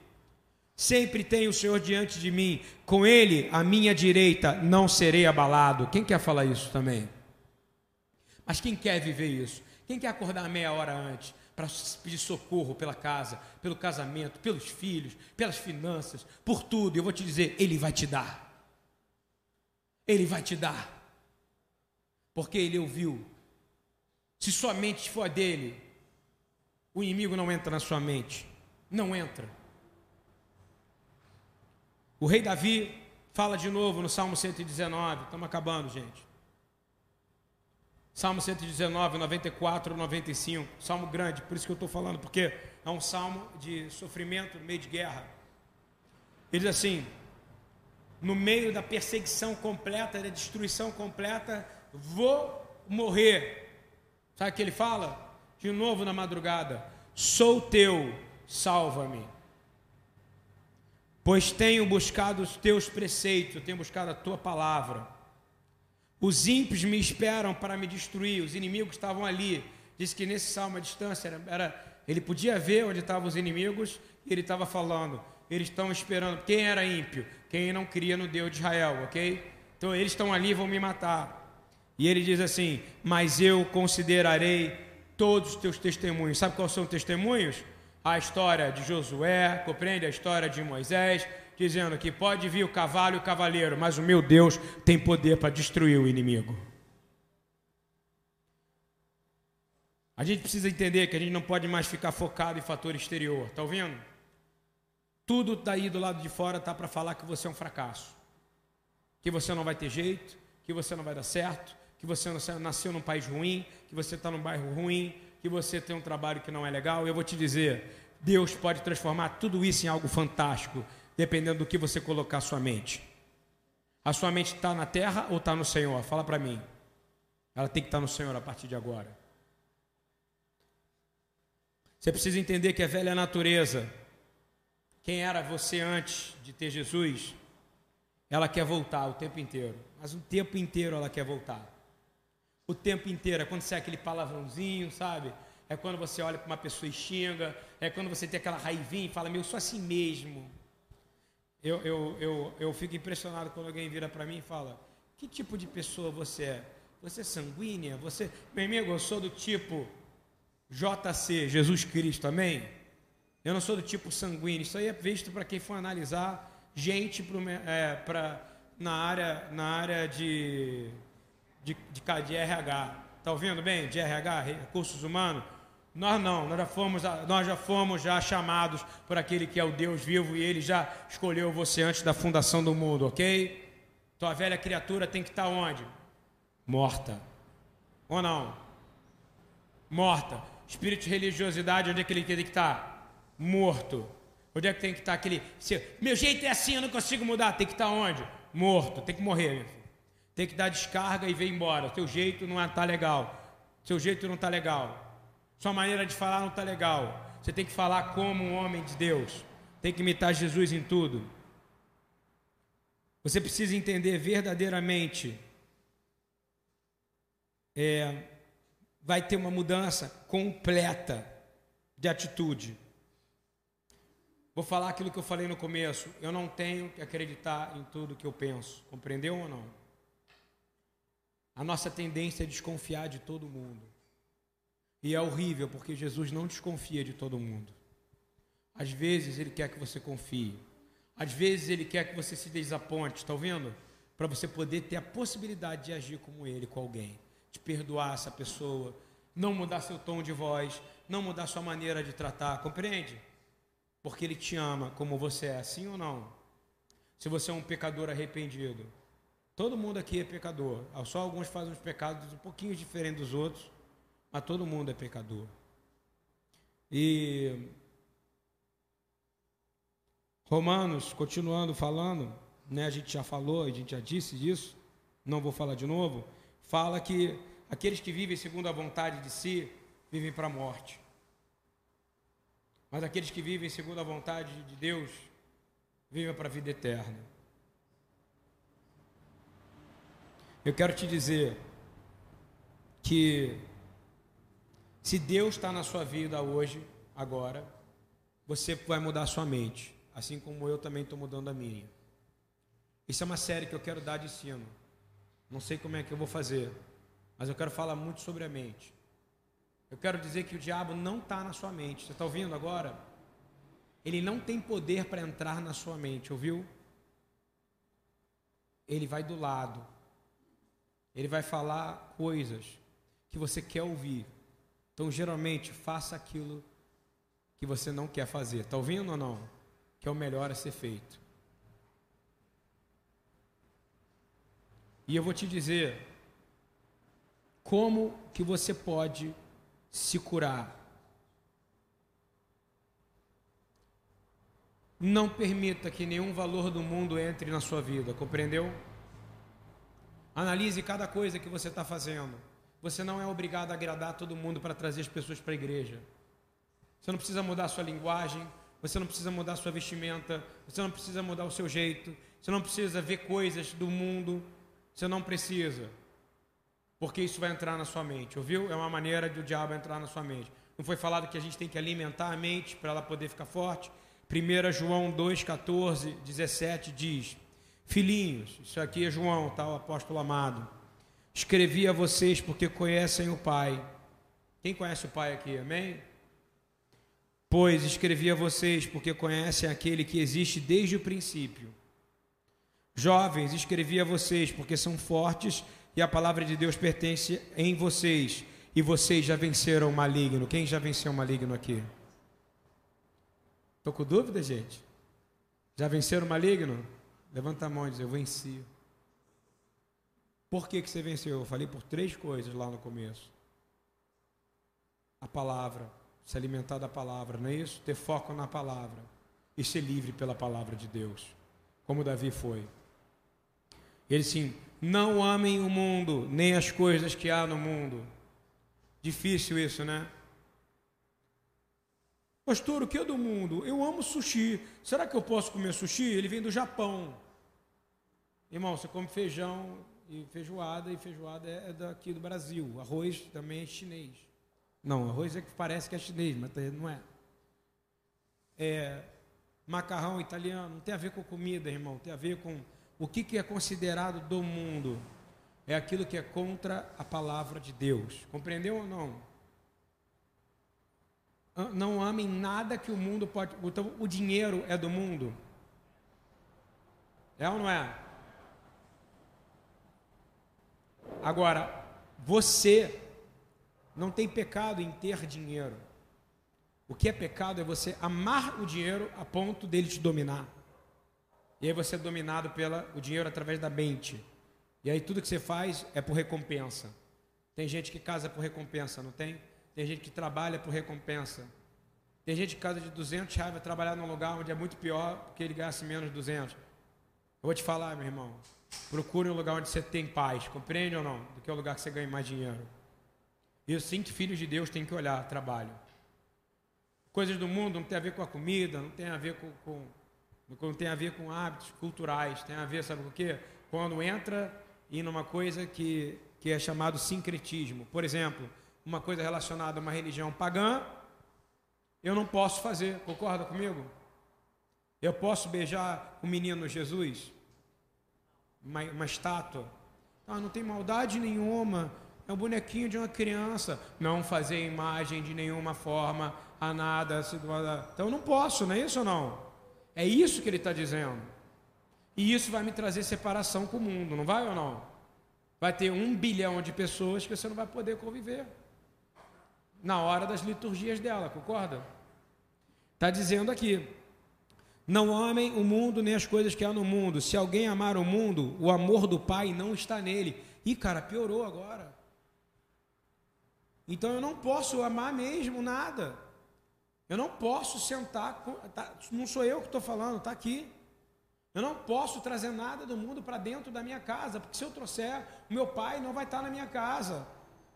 Sempre tem o Senhor diante de mim, com Ele à minha direita não serei abalado. Quem quer falar isso também? Mas quem quer viver isso? Quem quer acordar meia hora antes para pedir socorro pela casa, pelo casamento, pelos filhos, pelas finanças, por tudo? Eu vou te dizer, Ele vai te dar. Ele vai te dar. Porque Ele ouviu. Se sua mente for dele, o inimigo não entra na sua mente. Não entra. O rei Davi fala de novo no Salmo 119, estamos acabando, gente. Salmo 119, 94, 95, salmo grande, por isso que eu estou falando, porque é um salmo de sofrimento meio de guerra. Ele diz assim: no meio da perseguição completa, da destruição completa, vou morrer. Sabe o que ele fala? De novo na madrugada: sou teu, salva-me pois tenho buscado os teus preceitos, tenho buscado a tua palavra. Os ímpios me esperam para me destruir, os inimigos estavam ali. Diz que nesse salmo a distância era, era ele podia ver onde estavam os inimigos e ele estava falando. Eles estão esperando. Quem era ímpio? Quem não cria no Deus de Israel, ok? Então eles estão ali e vão me matar. E ele diz assim: Mas eu considerarei todos os teus testemunhos. Sabe quais são os testemunhos? a história de Josué, compreende a história de Moisés, dizendo que pode vir o cavalo e o cavaleiro, mas o meu Deus tem poder para destruir o inimigo. A gente precisa entender que a gente não pode mais ficar focado em fator exterior, está ouvindo? Tudo daí do lado de fora está para falar que você é um fracasso, que você não vai ter jeito, que você não vai dar certo, que você nasceu num país ruim, que você está num bairro ruim, que você tem um trabalho que não é legal, eu vou te dizer, Deus pode transformar tudo isso em algo fantástico, dependendo do que você colocar a sua mente. A sua mente está na terra ou está no Senhor? Fala para mim. Ela tem que estar tá no Senhor a partir de agora. Você precisa entender que a velha natureza, quem era você antes de ter Jesus, ela quer voltar o tempo inteiro. Mas o tempo inteiro ela quer voltar o tempo inteiro. É quando você é aquele palavrãozinho, sabe? É quando você olha para uma pessoa e xinga. É quando você tem aquela raivinha e fala, meu, eu sou assim mesmo. Eu, eu, eu, eu fico impressionado quando alguém vira para mim e fala, que tipo de pessoa você é? Você é sanguínea? Você, meu amigo, eu sou do tipo JC, Jesus Cristo, amém? Eu não sou do tipo sanguíneo. Isso aí é visto para quem for analisar gente é, pra, na, área, na área de de, de, de RH. Está ouvindo bem? De RH, recursos humanos? Nós não, nós já, fomos, nós já fomos já chamados por aquele que é o Deus vivo e ele já escolheu você antes da fundação do mundo, ok? Tua velha criatura tem que estar tá onde? Morta. Ou não? Morta. Espírito de religiosidade, onde é que ele tem que estar? Tá? Morto. Onde é que tem que estar tá aquele. Meu jeito é assim, eu não consigo mudar. Tem que estar onde? Morto. Tem que morrer, tem que dar descarga e ver embora. Seu jeito não está legal. Seu jeito não está legal. Sua maneira de falar não está legal. Você tem que falar como um homem de Deus. Tem que imitar Jesus em tudo. Você precisa entender verdadeiramente. É, vai ter uma mudança completa de atitude. Vou falar aquilo que eu falei no começo. Eu não tenho que acreditar em tudo que eu penso. Compreendeu ou não? A nossa tendência é desconfiar de todo mundo. E é horrível porque Jesus não desconfia de todo mundo. Às vezes ele quer que você confie. Às vezes ele quer que você se desaponte, está ouvindo? Para você poder ter a possibilidade de agir como ele com alguém, de perdoar essa pessoa, não mudar seu tom de voz, não mudar sua maneira de tratar, compreende? Porque ele te ama como você é, sim ou não? Se você é um pecador arrependido, Todo mundo aqui é pecador. Só alguns fazem os pecados um pouquinho diferentes dos outros, mas todo mundo é pecador. E Romanos, continuando falando, né, a gente já falou, a gente já disse isso, não vou falar de novo, fala que aqueles que vivem segundo a vontade de si vivem para a morte. Mas aqueles que vivem segundo a vontade de Deus, vivem para a vida eterna. Eu quero te dizer que se Deus está na sua vida hoje, agora, você vai mudar a sua mente, assim como eu também estou mudando a minha. Isso é uma série que eu quero dar de ensino. Não sei como é que eu vou fazer, mas eu quero falar muito sobre a mente. Eu quero dizer que o diabo não está na sua mente. Você está ouvindo agora? Ele não tem poder para entrar na sua mente, ouviu? Ele vai do lado. Ele vai falar coisas que você quer ouvir. Então, geralmente, faça aquilo que você não quer fazer. Está ouvindo ou não? Que é o melhor a ser feito. E eu vou te dizer como que você pode se curar. Não permita que nenhum valor do mundo entre na sua vida, compreendeu? Analise cada coisa que você está fazendo. Você não é obrigado a agradar todo mundo para trazer as pessoas para a igreja. Você não precisa mudar a sua linguagem, você não precisa mudar a sua vestimenta, você não precisa mudar o seu jeito, você não precisa ver coisas do mundo, você não precisa. Porque isso vai entrar na sua mente, ouviu? É uma maneira de o diabo entrar na sua mente. Não foi falado que a gente tem que alimentar a mente para ela poder ficar forte? 1 João 2, 14, 17 diz: Filhinhos, isso aqui é João, tá? O apóstolo amado. Escrevi a vocês porque conhecem o Pai. Quem conhece o Pai aqui? Amém? Pois escrevi a vocês porque conhecem aquele que existe desde o princípio. Jovens, escrevi a vocês porque são fortes e a palavra de Deus pertence em vocês, e vocês já venceram o maligno. Quem já venceu o maligno aqui? Estou com dúvida, gente? Já venceram o maligno? Levanta a mão e diz: Eu venci. Por que, que você venceu? Eu falei por três coisas lá no começo: a palavra, se alimentar da palavra, não é isso? Ter foco na palavra e ser livre pela palavra de Deus, como Davi foi. Ele sim, não amem o mundo, nem as coisas que há no mundo. Difícil isso, né? Pastor, o que é do mundo? Eu amo sushi. Será que eu posso comer sushi? Ele vem do Japão. Irmão, você come feijão e feijoada, e feijoada é, daqui do Brasil. Arroz também é chinês. Não, arroz é que parece que é chinês, mas não é. É macarrão italiano, não tem a ver com comida, irmão, tem a ver com o que, que é considerado do mundo? É aquilo que é contra a palavra de Deus. Compreendeu ou não? Não amem nada que o mundo pode. Então, o dinheiro é do mundo? É ou não é? Agora, você não tem pecado em ter dinheiro. O que é pecado é você amar o dinheiro a ponto dele te dominar. E aí você é dominado pelo dinheiro através da mente. E aí tudo que você faz é por recompensa. Tem gente que casa por recompensa, não tem? Tem gente que trabalha por recompensa. Tem gente que casa de 200 reais vai trabalhar num lugar onde é muito pior porque ele ganhasse menos de 200. Eu vou te falar, meu irmão. Procure um lugar onde você tem paz, compreende ou não? Do que o lugar que você ganha mais dinheiro. E eu sinto filhos de Deus têm que olhar trabalho. Coisas do mundo não tem a ver com a comida, não tem a ver com, com não tem a ver com hábitos culturais, tem a ver, sabe com o quê? Quando entra em uma coisa que, que é chamado sincretismo. Por exemplo, uma coisa relacionada a uma religião pagã, eu não posso fazer, concorda comigo? Eu posso beijar o menino Jesus? Uma, uma estátua? Ah, não tem maldade nenhuma, é um bonequinho de uma criança. Não fazer imagem de nenhuma forma a nada. Então eu não posso, não é isso ou não? É isso que ele está dizendo. E isso vai me trazer separação com o mundo, não vai ou não? Vai ter um bilhão de pessoas que você não vai poder conviver na hora das liturgias dela, concorda? Está dizendo aqui: não amem o mundo nem as coisas que há no mundo. Se alguém amar o mundo, o amor do Pai não está nele. E cara, piorou agora. Então eu não posso amar mesmo nada. Eu não posso sentar, tá, não sou eu que estou falando, está aqui. Eu não posso trazer nada do mundo para dentro da minha casa, porque se eu trouxer, o meu pai não vai estar tá na minha casa.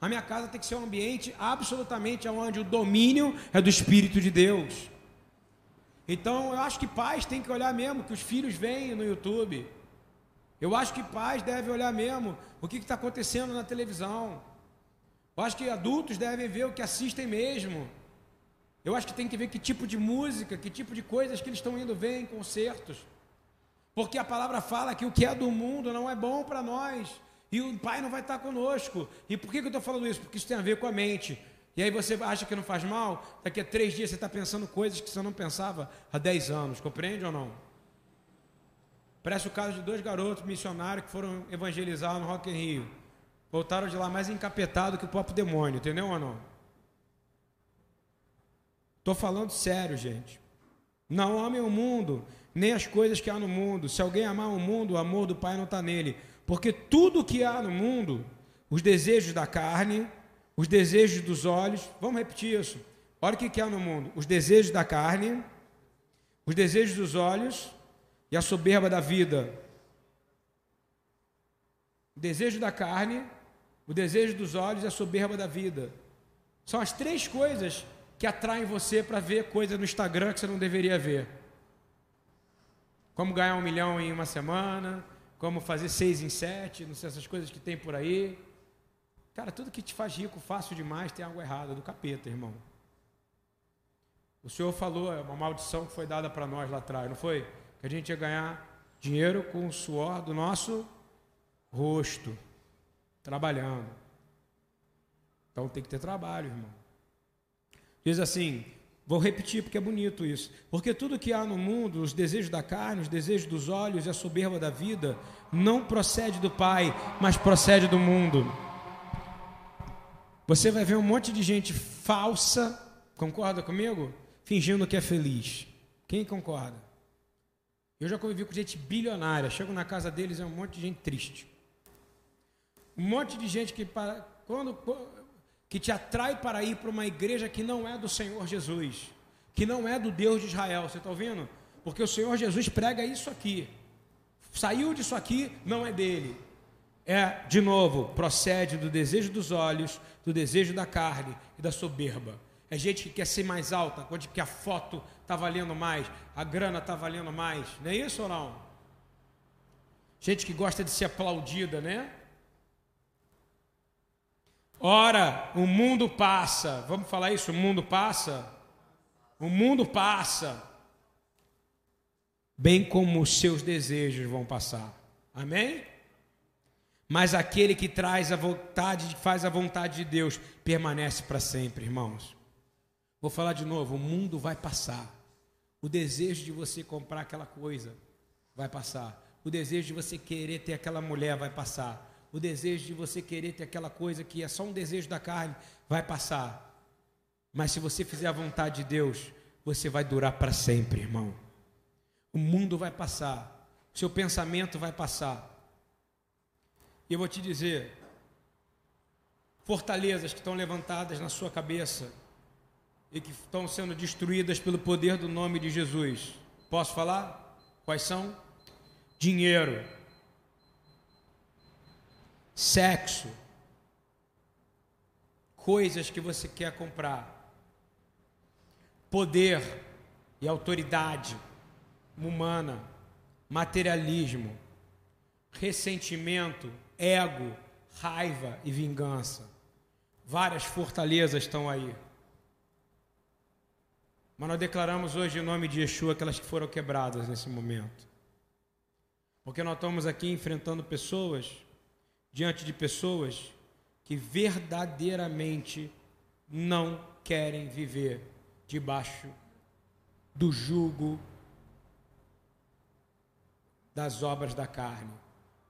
A minha casa tem que ser um ambiente absolutamente onde o domínio é do Espírito de Deus. Então eu acho que pais têm que olhar mesmo que os filhos veem no YouTube. Eu acho que pais devem olhar mesmo o que está acontecendo na televisão. Eu acho que adultos devem ver o que assistem mesmo. Eu acho que tem que ver que tipo de música, que tipo de coisas que eles estão indo ver em concertos. Porque a palavra fala que o que é do mundo não é bom para nós. E o Pai não vai estar conosco. E por que, que eu estou falando isso? Porque isso tem a ver com a mente. E aí você acha que não faz mal, daqui a três dias você está pensando coisas que você não pensava há dez anos, compreende ou não? Parece o caso de dois garotos missionários que foram evangelizar no Rock in Rio. Voltaram de lá mais encapetado que o próprio demônio, entendeu ou não? Estou falando sério, gente. Não amem o mundo, nem as coisas que há no mundo. Se alguém amar o mundo, o amor do Pai não está nele. Porque tudo que há no mundo, os desejos da carne, os desejos dos olhos, vamos repetir isso. Olha o que há no mundo: os desejos da carne, os desejos dos olhos e a soberba da vida. O desejo da carne, o desejo dos olhos e a soberba da vida. São as três coisas que atraem você para ver coisa no Instagram que você não deveria ver. Como ganhar um milhão em uma semana, como fazer seis em sete, não sei essas coisas que tem por aí. Cara, tudo que te faz rico fácil demais tem algo errado, do capeta, irmão. O Senhor falou, é uma maldição que foi dada para nós lá atrás, não foi? Que a gente ia ganhar dinheiro com o suor do nosso rosto, trabalhando. Então tem que ter trabalho, irmão. Diz assim, vou repetir porque é bonito isso. Porque tudo que há no mundo, os desejos da carne, os desejos dos olhos e a soberba da vida, não procede do Pai, mas procede do mundo. Você vai ver um monte de gente falsa, concorda comigo? Fingindo que é feliz. Quem concorda? Eu já convivi com gente bilionária. Chego na casa deles é um monte de gente triste. Um monte de gente que quando que te atrai para ir para uma igreja que não é do Senhor Jesus, que não é do Deus de Israel. Você está ouvindo? Porque o Senhor Jesus prega isso aqui. Saiu disso aqui, não é dele é, de novo, procede do desejo dos olhos, do desejo da carne e da soberba. É gente que quer ser mais alta, onde que a foto está valendo mais, a grana está valendo mais. Não é isso ou não? Gente que gosta de ser aplaudida, né? Ora, o mundo passa. Vamos falar isso? O mundo passa? O mundo passa. Bem como os seus desejos vão passar. Amém? mas aquele que traz a vontade, faz a vontade de Deus, permanece para sempre, irmãos. Vou falar de novo: o mundo vai passar. O desejo de você comprar aquela coisa vai passar. O desejo de você querer ter aquela mulher vai passar. O desejo de você querer ter aquela coisa que é só um desejo da carne vai passar. Mas se você fizer a vontade de Deus, você vai durar para sempre, irmão. O mundo vai passar, seu pensamento vai passar, e eu vou te dizer: fortalezas que estão levantadas na sua cabeça e que estão sendo destruídas pelo poder do nome de Jesus. Posso falar? Quais são? Dinheiro, sexo, coisas que você quer comprar, poder e autoridade humana, materialismo, ressentimento, ego, raiva e vingança. Várias fortalezas estão aí. Mas nós declaramos hoje em nome de Yeshua aquelas que foram quebradas nesse momento. Porque nós estamos aqui enfrentando pessoas, diante de pessoas que verdadeiramente não querem viver debaixo do jugo das obras da carne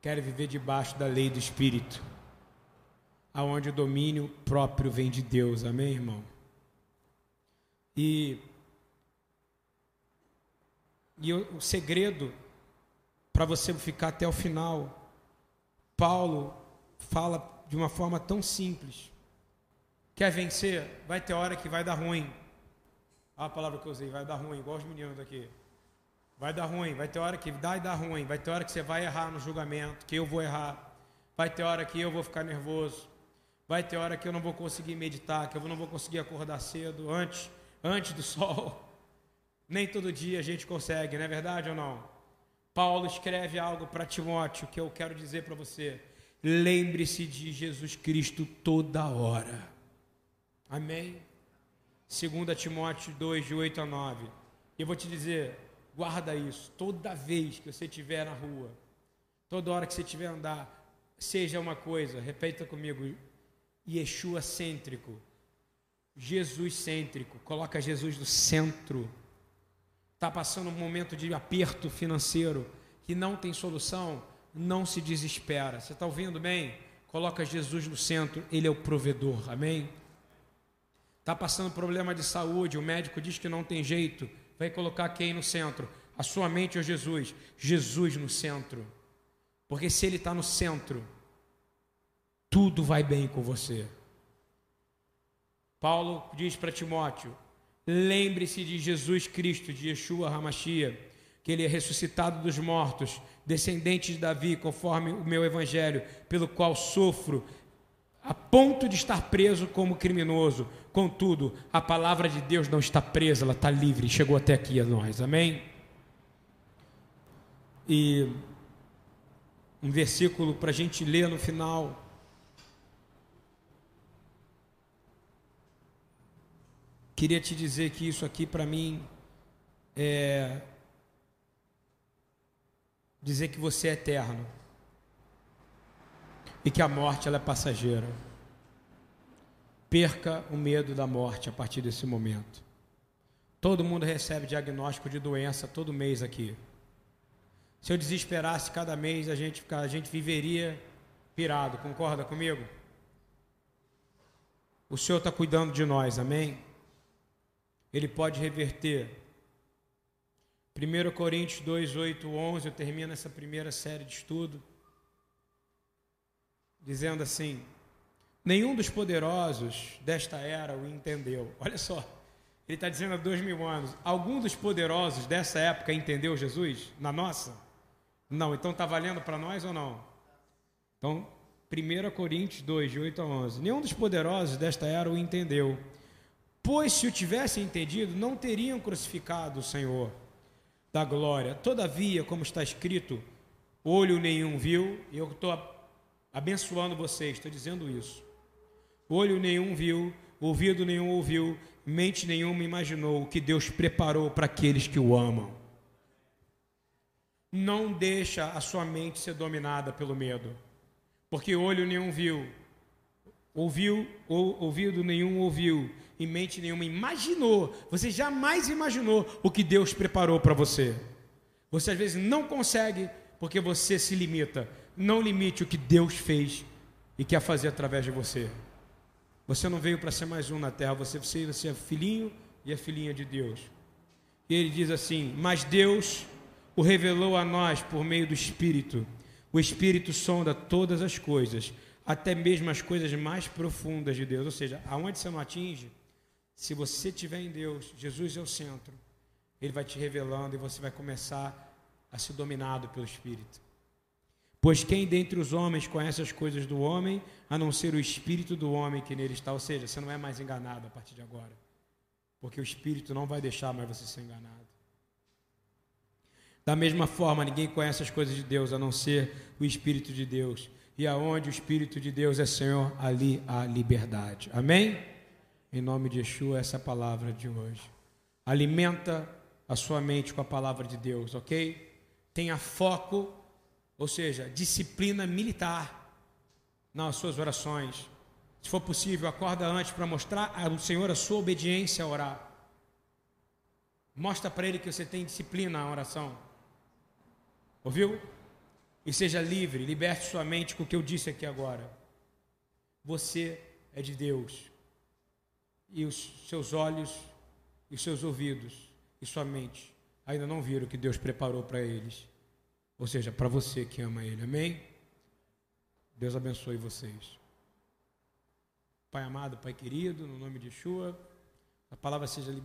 querem viver debaixo da lei do Espírito, aonde o domínio próprio vem de Deus, amém, irmão? E, e o, segredo para você ficar até o final, Paulo fala de uma forma tão simples. Quer vencer? Vai ter hora que vai dar ruim. Olha a palavra que eu usei, vai dar ruim, igual os meninos aqui. Vai dar ruim, vai ter hora que dá e dá ruim, vai ter hora que você vai errar no julgamento, que eu vou errar. Vai ter hora que eu vou ficar nervoso. Vai ter hora que eu não vou conseguir meditar, que eu não vou conseguir acordar cedo antes, antes do sol. Nem todo dia a gente consegue, não é verdade ou não? Paulo escreve algo para Timóteo que eu quero dizer para você. Lembre-se de Jesus Cristo toda hora. Amém? 2 Timóteo 2, de 8 a 9. Eu vou te dizer, guarda isso. Toda vez que você estiver na rua, toda hora que você estiver andar, seja uma coisa, repita comigo, Yeshua cêntrico, Jesus cêntrico, coloca Jesus no centro. Está passando um momento de aperto financeiro que não tem solução, não se desespera. Você está ouvindo bem? Coloca Jesus no centro, Ele é o provedor, amém? Está passando problema de saúde, o médico diz que não tem jeito, vai colocar quem no centro? A sua mente ou Jesus? Jesus no centro. Porque se Ele está no centro, tudo vai bem com você. Paulo diz para Timóteo: lembre-se de Jesus Cristo, de Yeshua Hamashia, que ele é ressuscitado dos mortos, descendente de Davi, conforme o meu evangelho, pelo qual sofro, a ponto de estar preso como criminoso. Contudo, a palavra de Deus não está presa, ela está livre, chegou até aqui a nós, amém? E um versículo para a gente ler no final. Queria te dizer que isso aqui para mim é dizer que você é eterno e que a morte ela é passageira. Perca o medo da morte a partir desse momento. Todo mundo recebe diagnóstico de doença todo mês aqui. Se eu desesperasse cada mês, a gente, a gente viveria pirado, concorda comigo? O Senhor está cuidando de nós, amém? Ele pode reverter. 1 Coríntios 2, 8, 11, eu termino essa primeira série de estudo, dizendo assim: Nenhum dos poderosos desta era o entendeu. Olha só, ele está dizendo há dois mil anos: algum dos poderosos dessa época entendeu Jesus? Na nossa? Não, então está valendo para nós ou não? Então, 1 Coríntios 2, de 8 a 11: Nenhum dos poderosos desta era o entendeu. Pois se o tivessem entendido, não teriam crucificado o Senhor da glória. Todavia, como está escrito, olho nenhum viu, e eu estou abençoando vocês, estou dizendo isso. Olho nenhum viu, ouvido nenhum ouviu, mente nenhuma imaginou o que Deus preparou para aqueles que o amam. Não deixa a sua mente ser dominada pelo medo, porque olho nenhum viu, ouviu, ou, ouvido nenhum ouviu, e mente nenhuma imaginou, você jamais imaginou o que Deus preparou para você. Você às vezes não consegue porque você se limita. Não limite o que Deus fez e quer fazer através de você. Você não veio para ser mais um na terra, você veio ser filhinho e a filhinha de Deus. E ele diz assim: Mas Deus o revelou a nós por meio do Espírito. O Espírito sonda todas as coisas, até mesmo as coisas mais profundas de Deus. Ou seja, aonde você não atinge, se você estiver em Deus, Jesus é o centro, Ele vai te revelando e você vai começar a ser dominado pelo Espírito. Pois quem dentre os homens conhece as coisas do homem, a não ser o Espírito do homem que nele está? Ou seja, você não é mais enganado a partir de agora, porque o Espírito não vai deixar mais você ser enganado. Da mesma forma, ninguém conhece as coisas de Deus a não ser o Espírito de Deus. E aonde o Espírito de Deus é Senhor, ali há liberdade. Amém? Em nome de Yeshua, essa é palavra de hoje. Alimenta a sua mente com a palavra de Deus, ok? Tenha foco, ou seja, disciplina militar nas suas orações. Se for possível, acorda antes para mostrar ao Senhor a sua obediência a orar. Mostra para Ele que você tem disciplina na oração. Ouviu? E seja livre, liberte sua mente com o que eu disse aqui agora. Você é de Deus e os seus olhos e os seus ouvidos e sua mente ainda não viram o que Deus preparou para eles. Ou seja, para você que ama Ele. Amém? Deus abençoe vocês. Pai amado, Pai querido, no nome de Yeshua, a palavra seja liberada.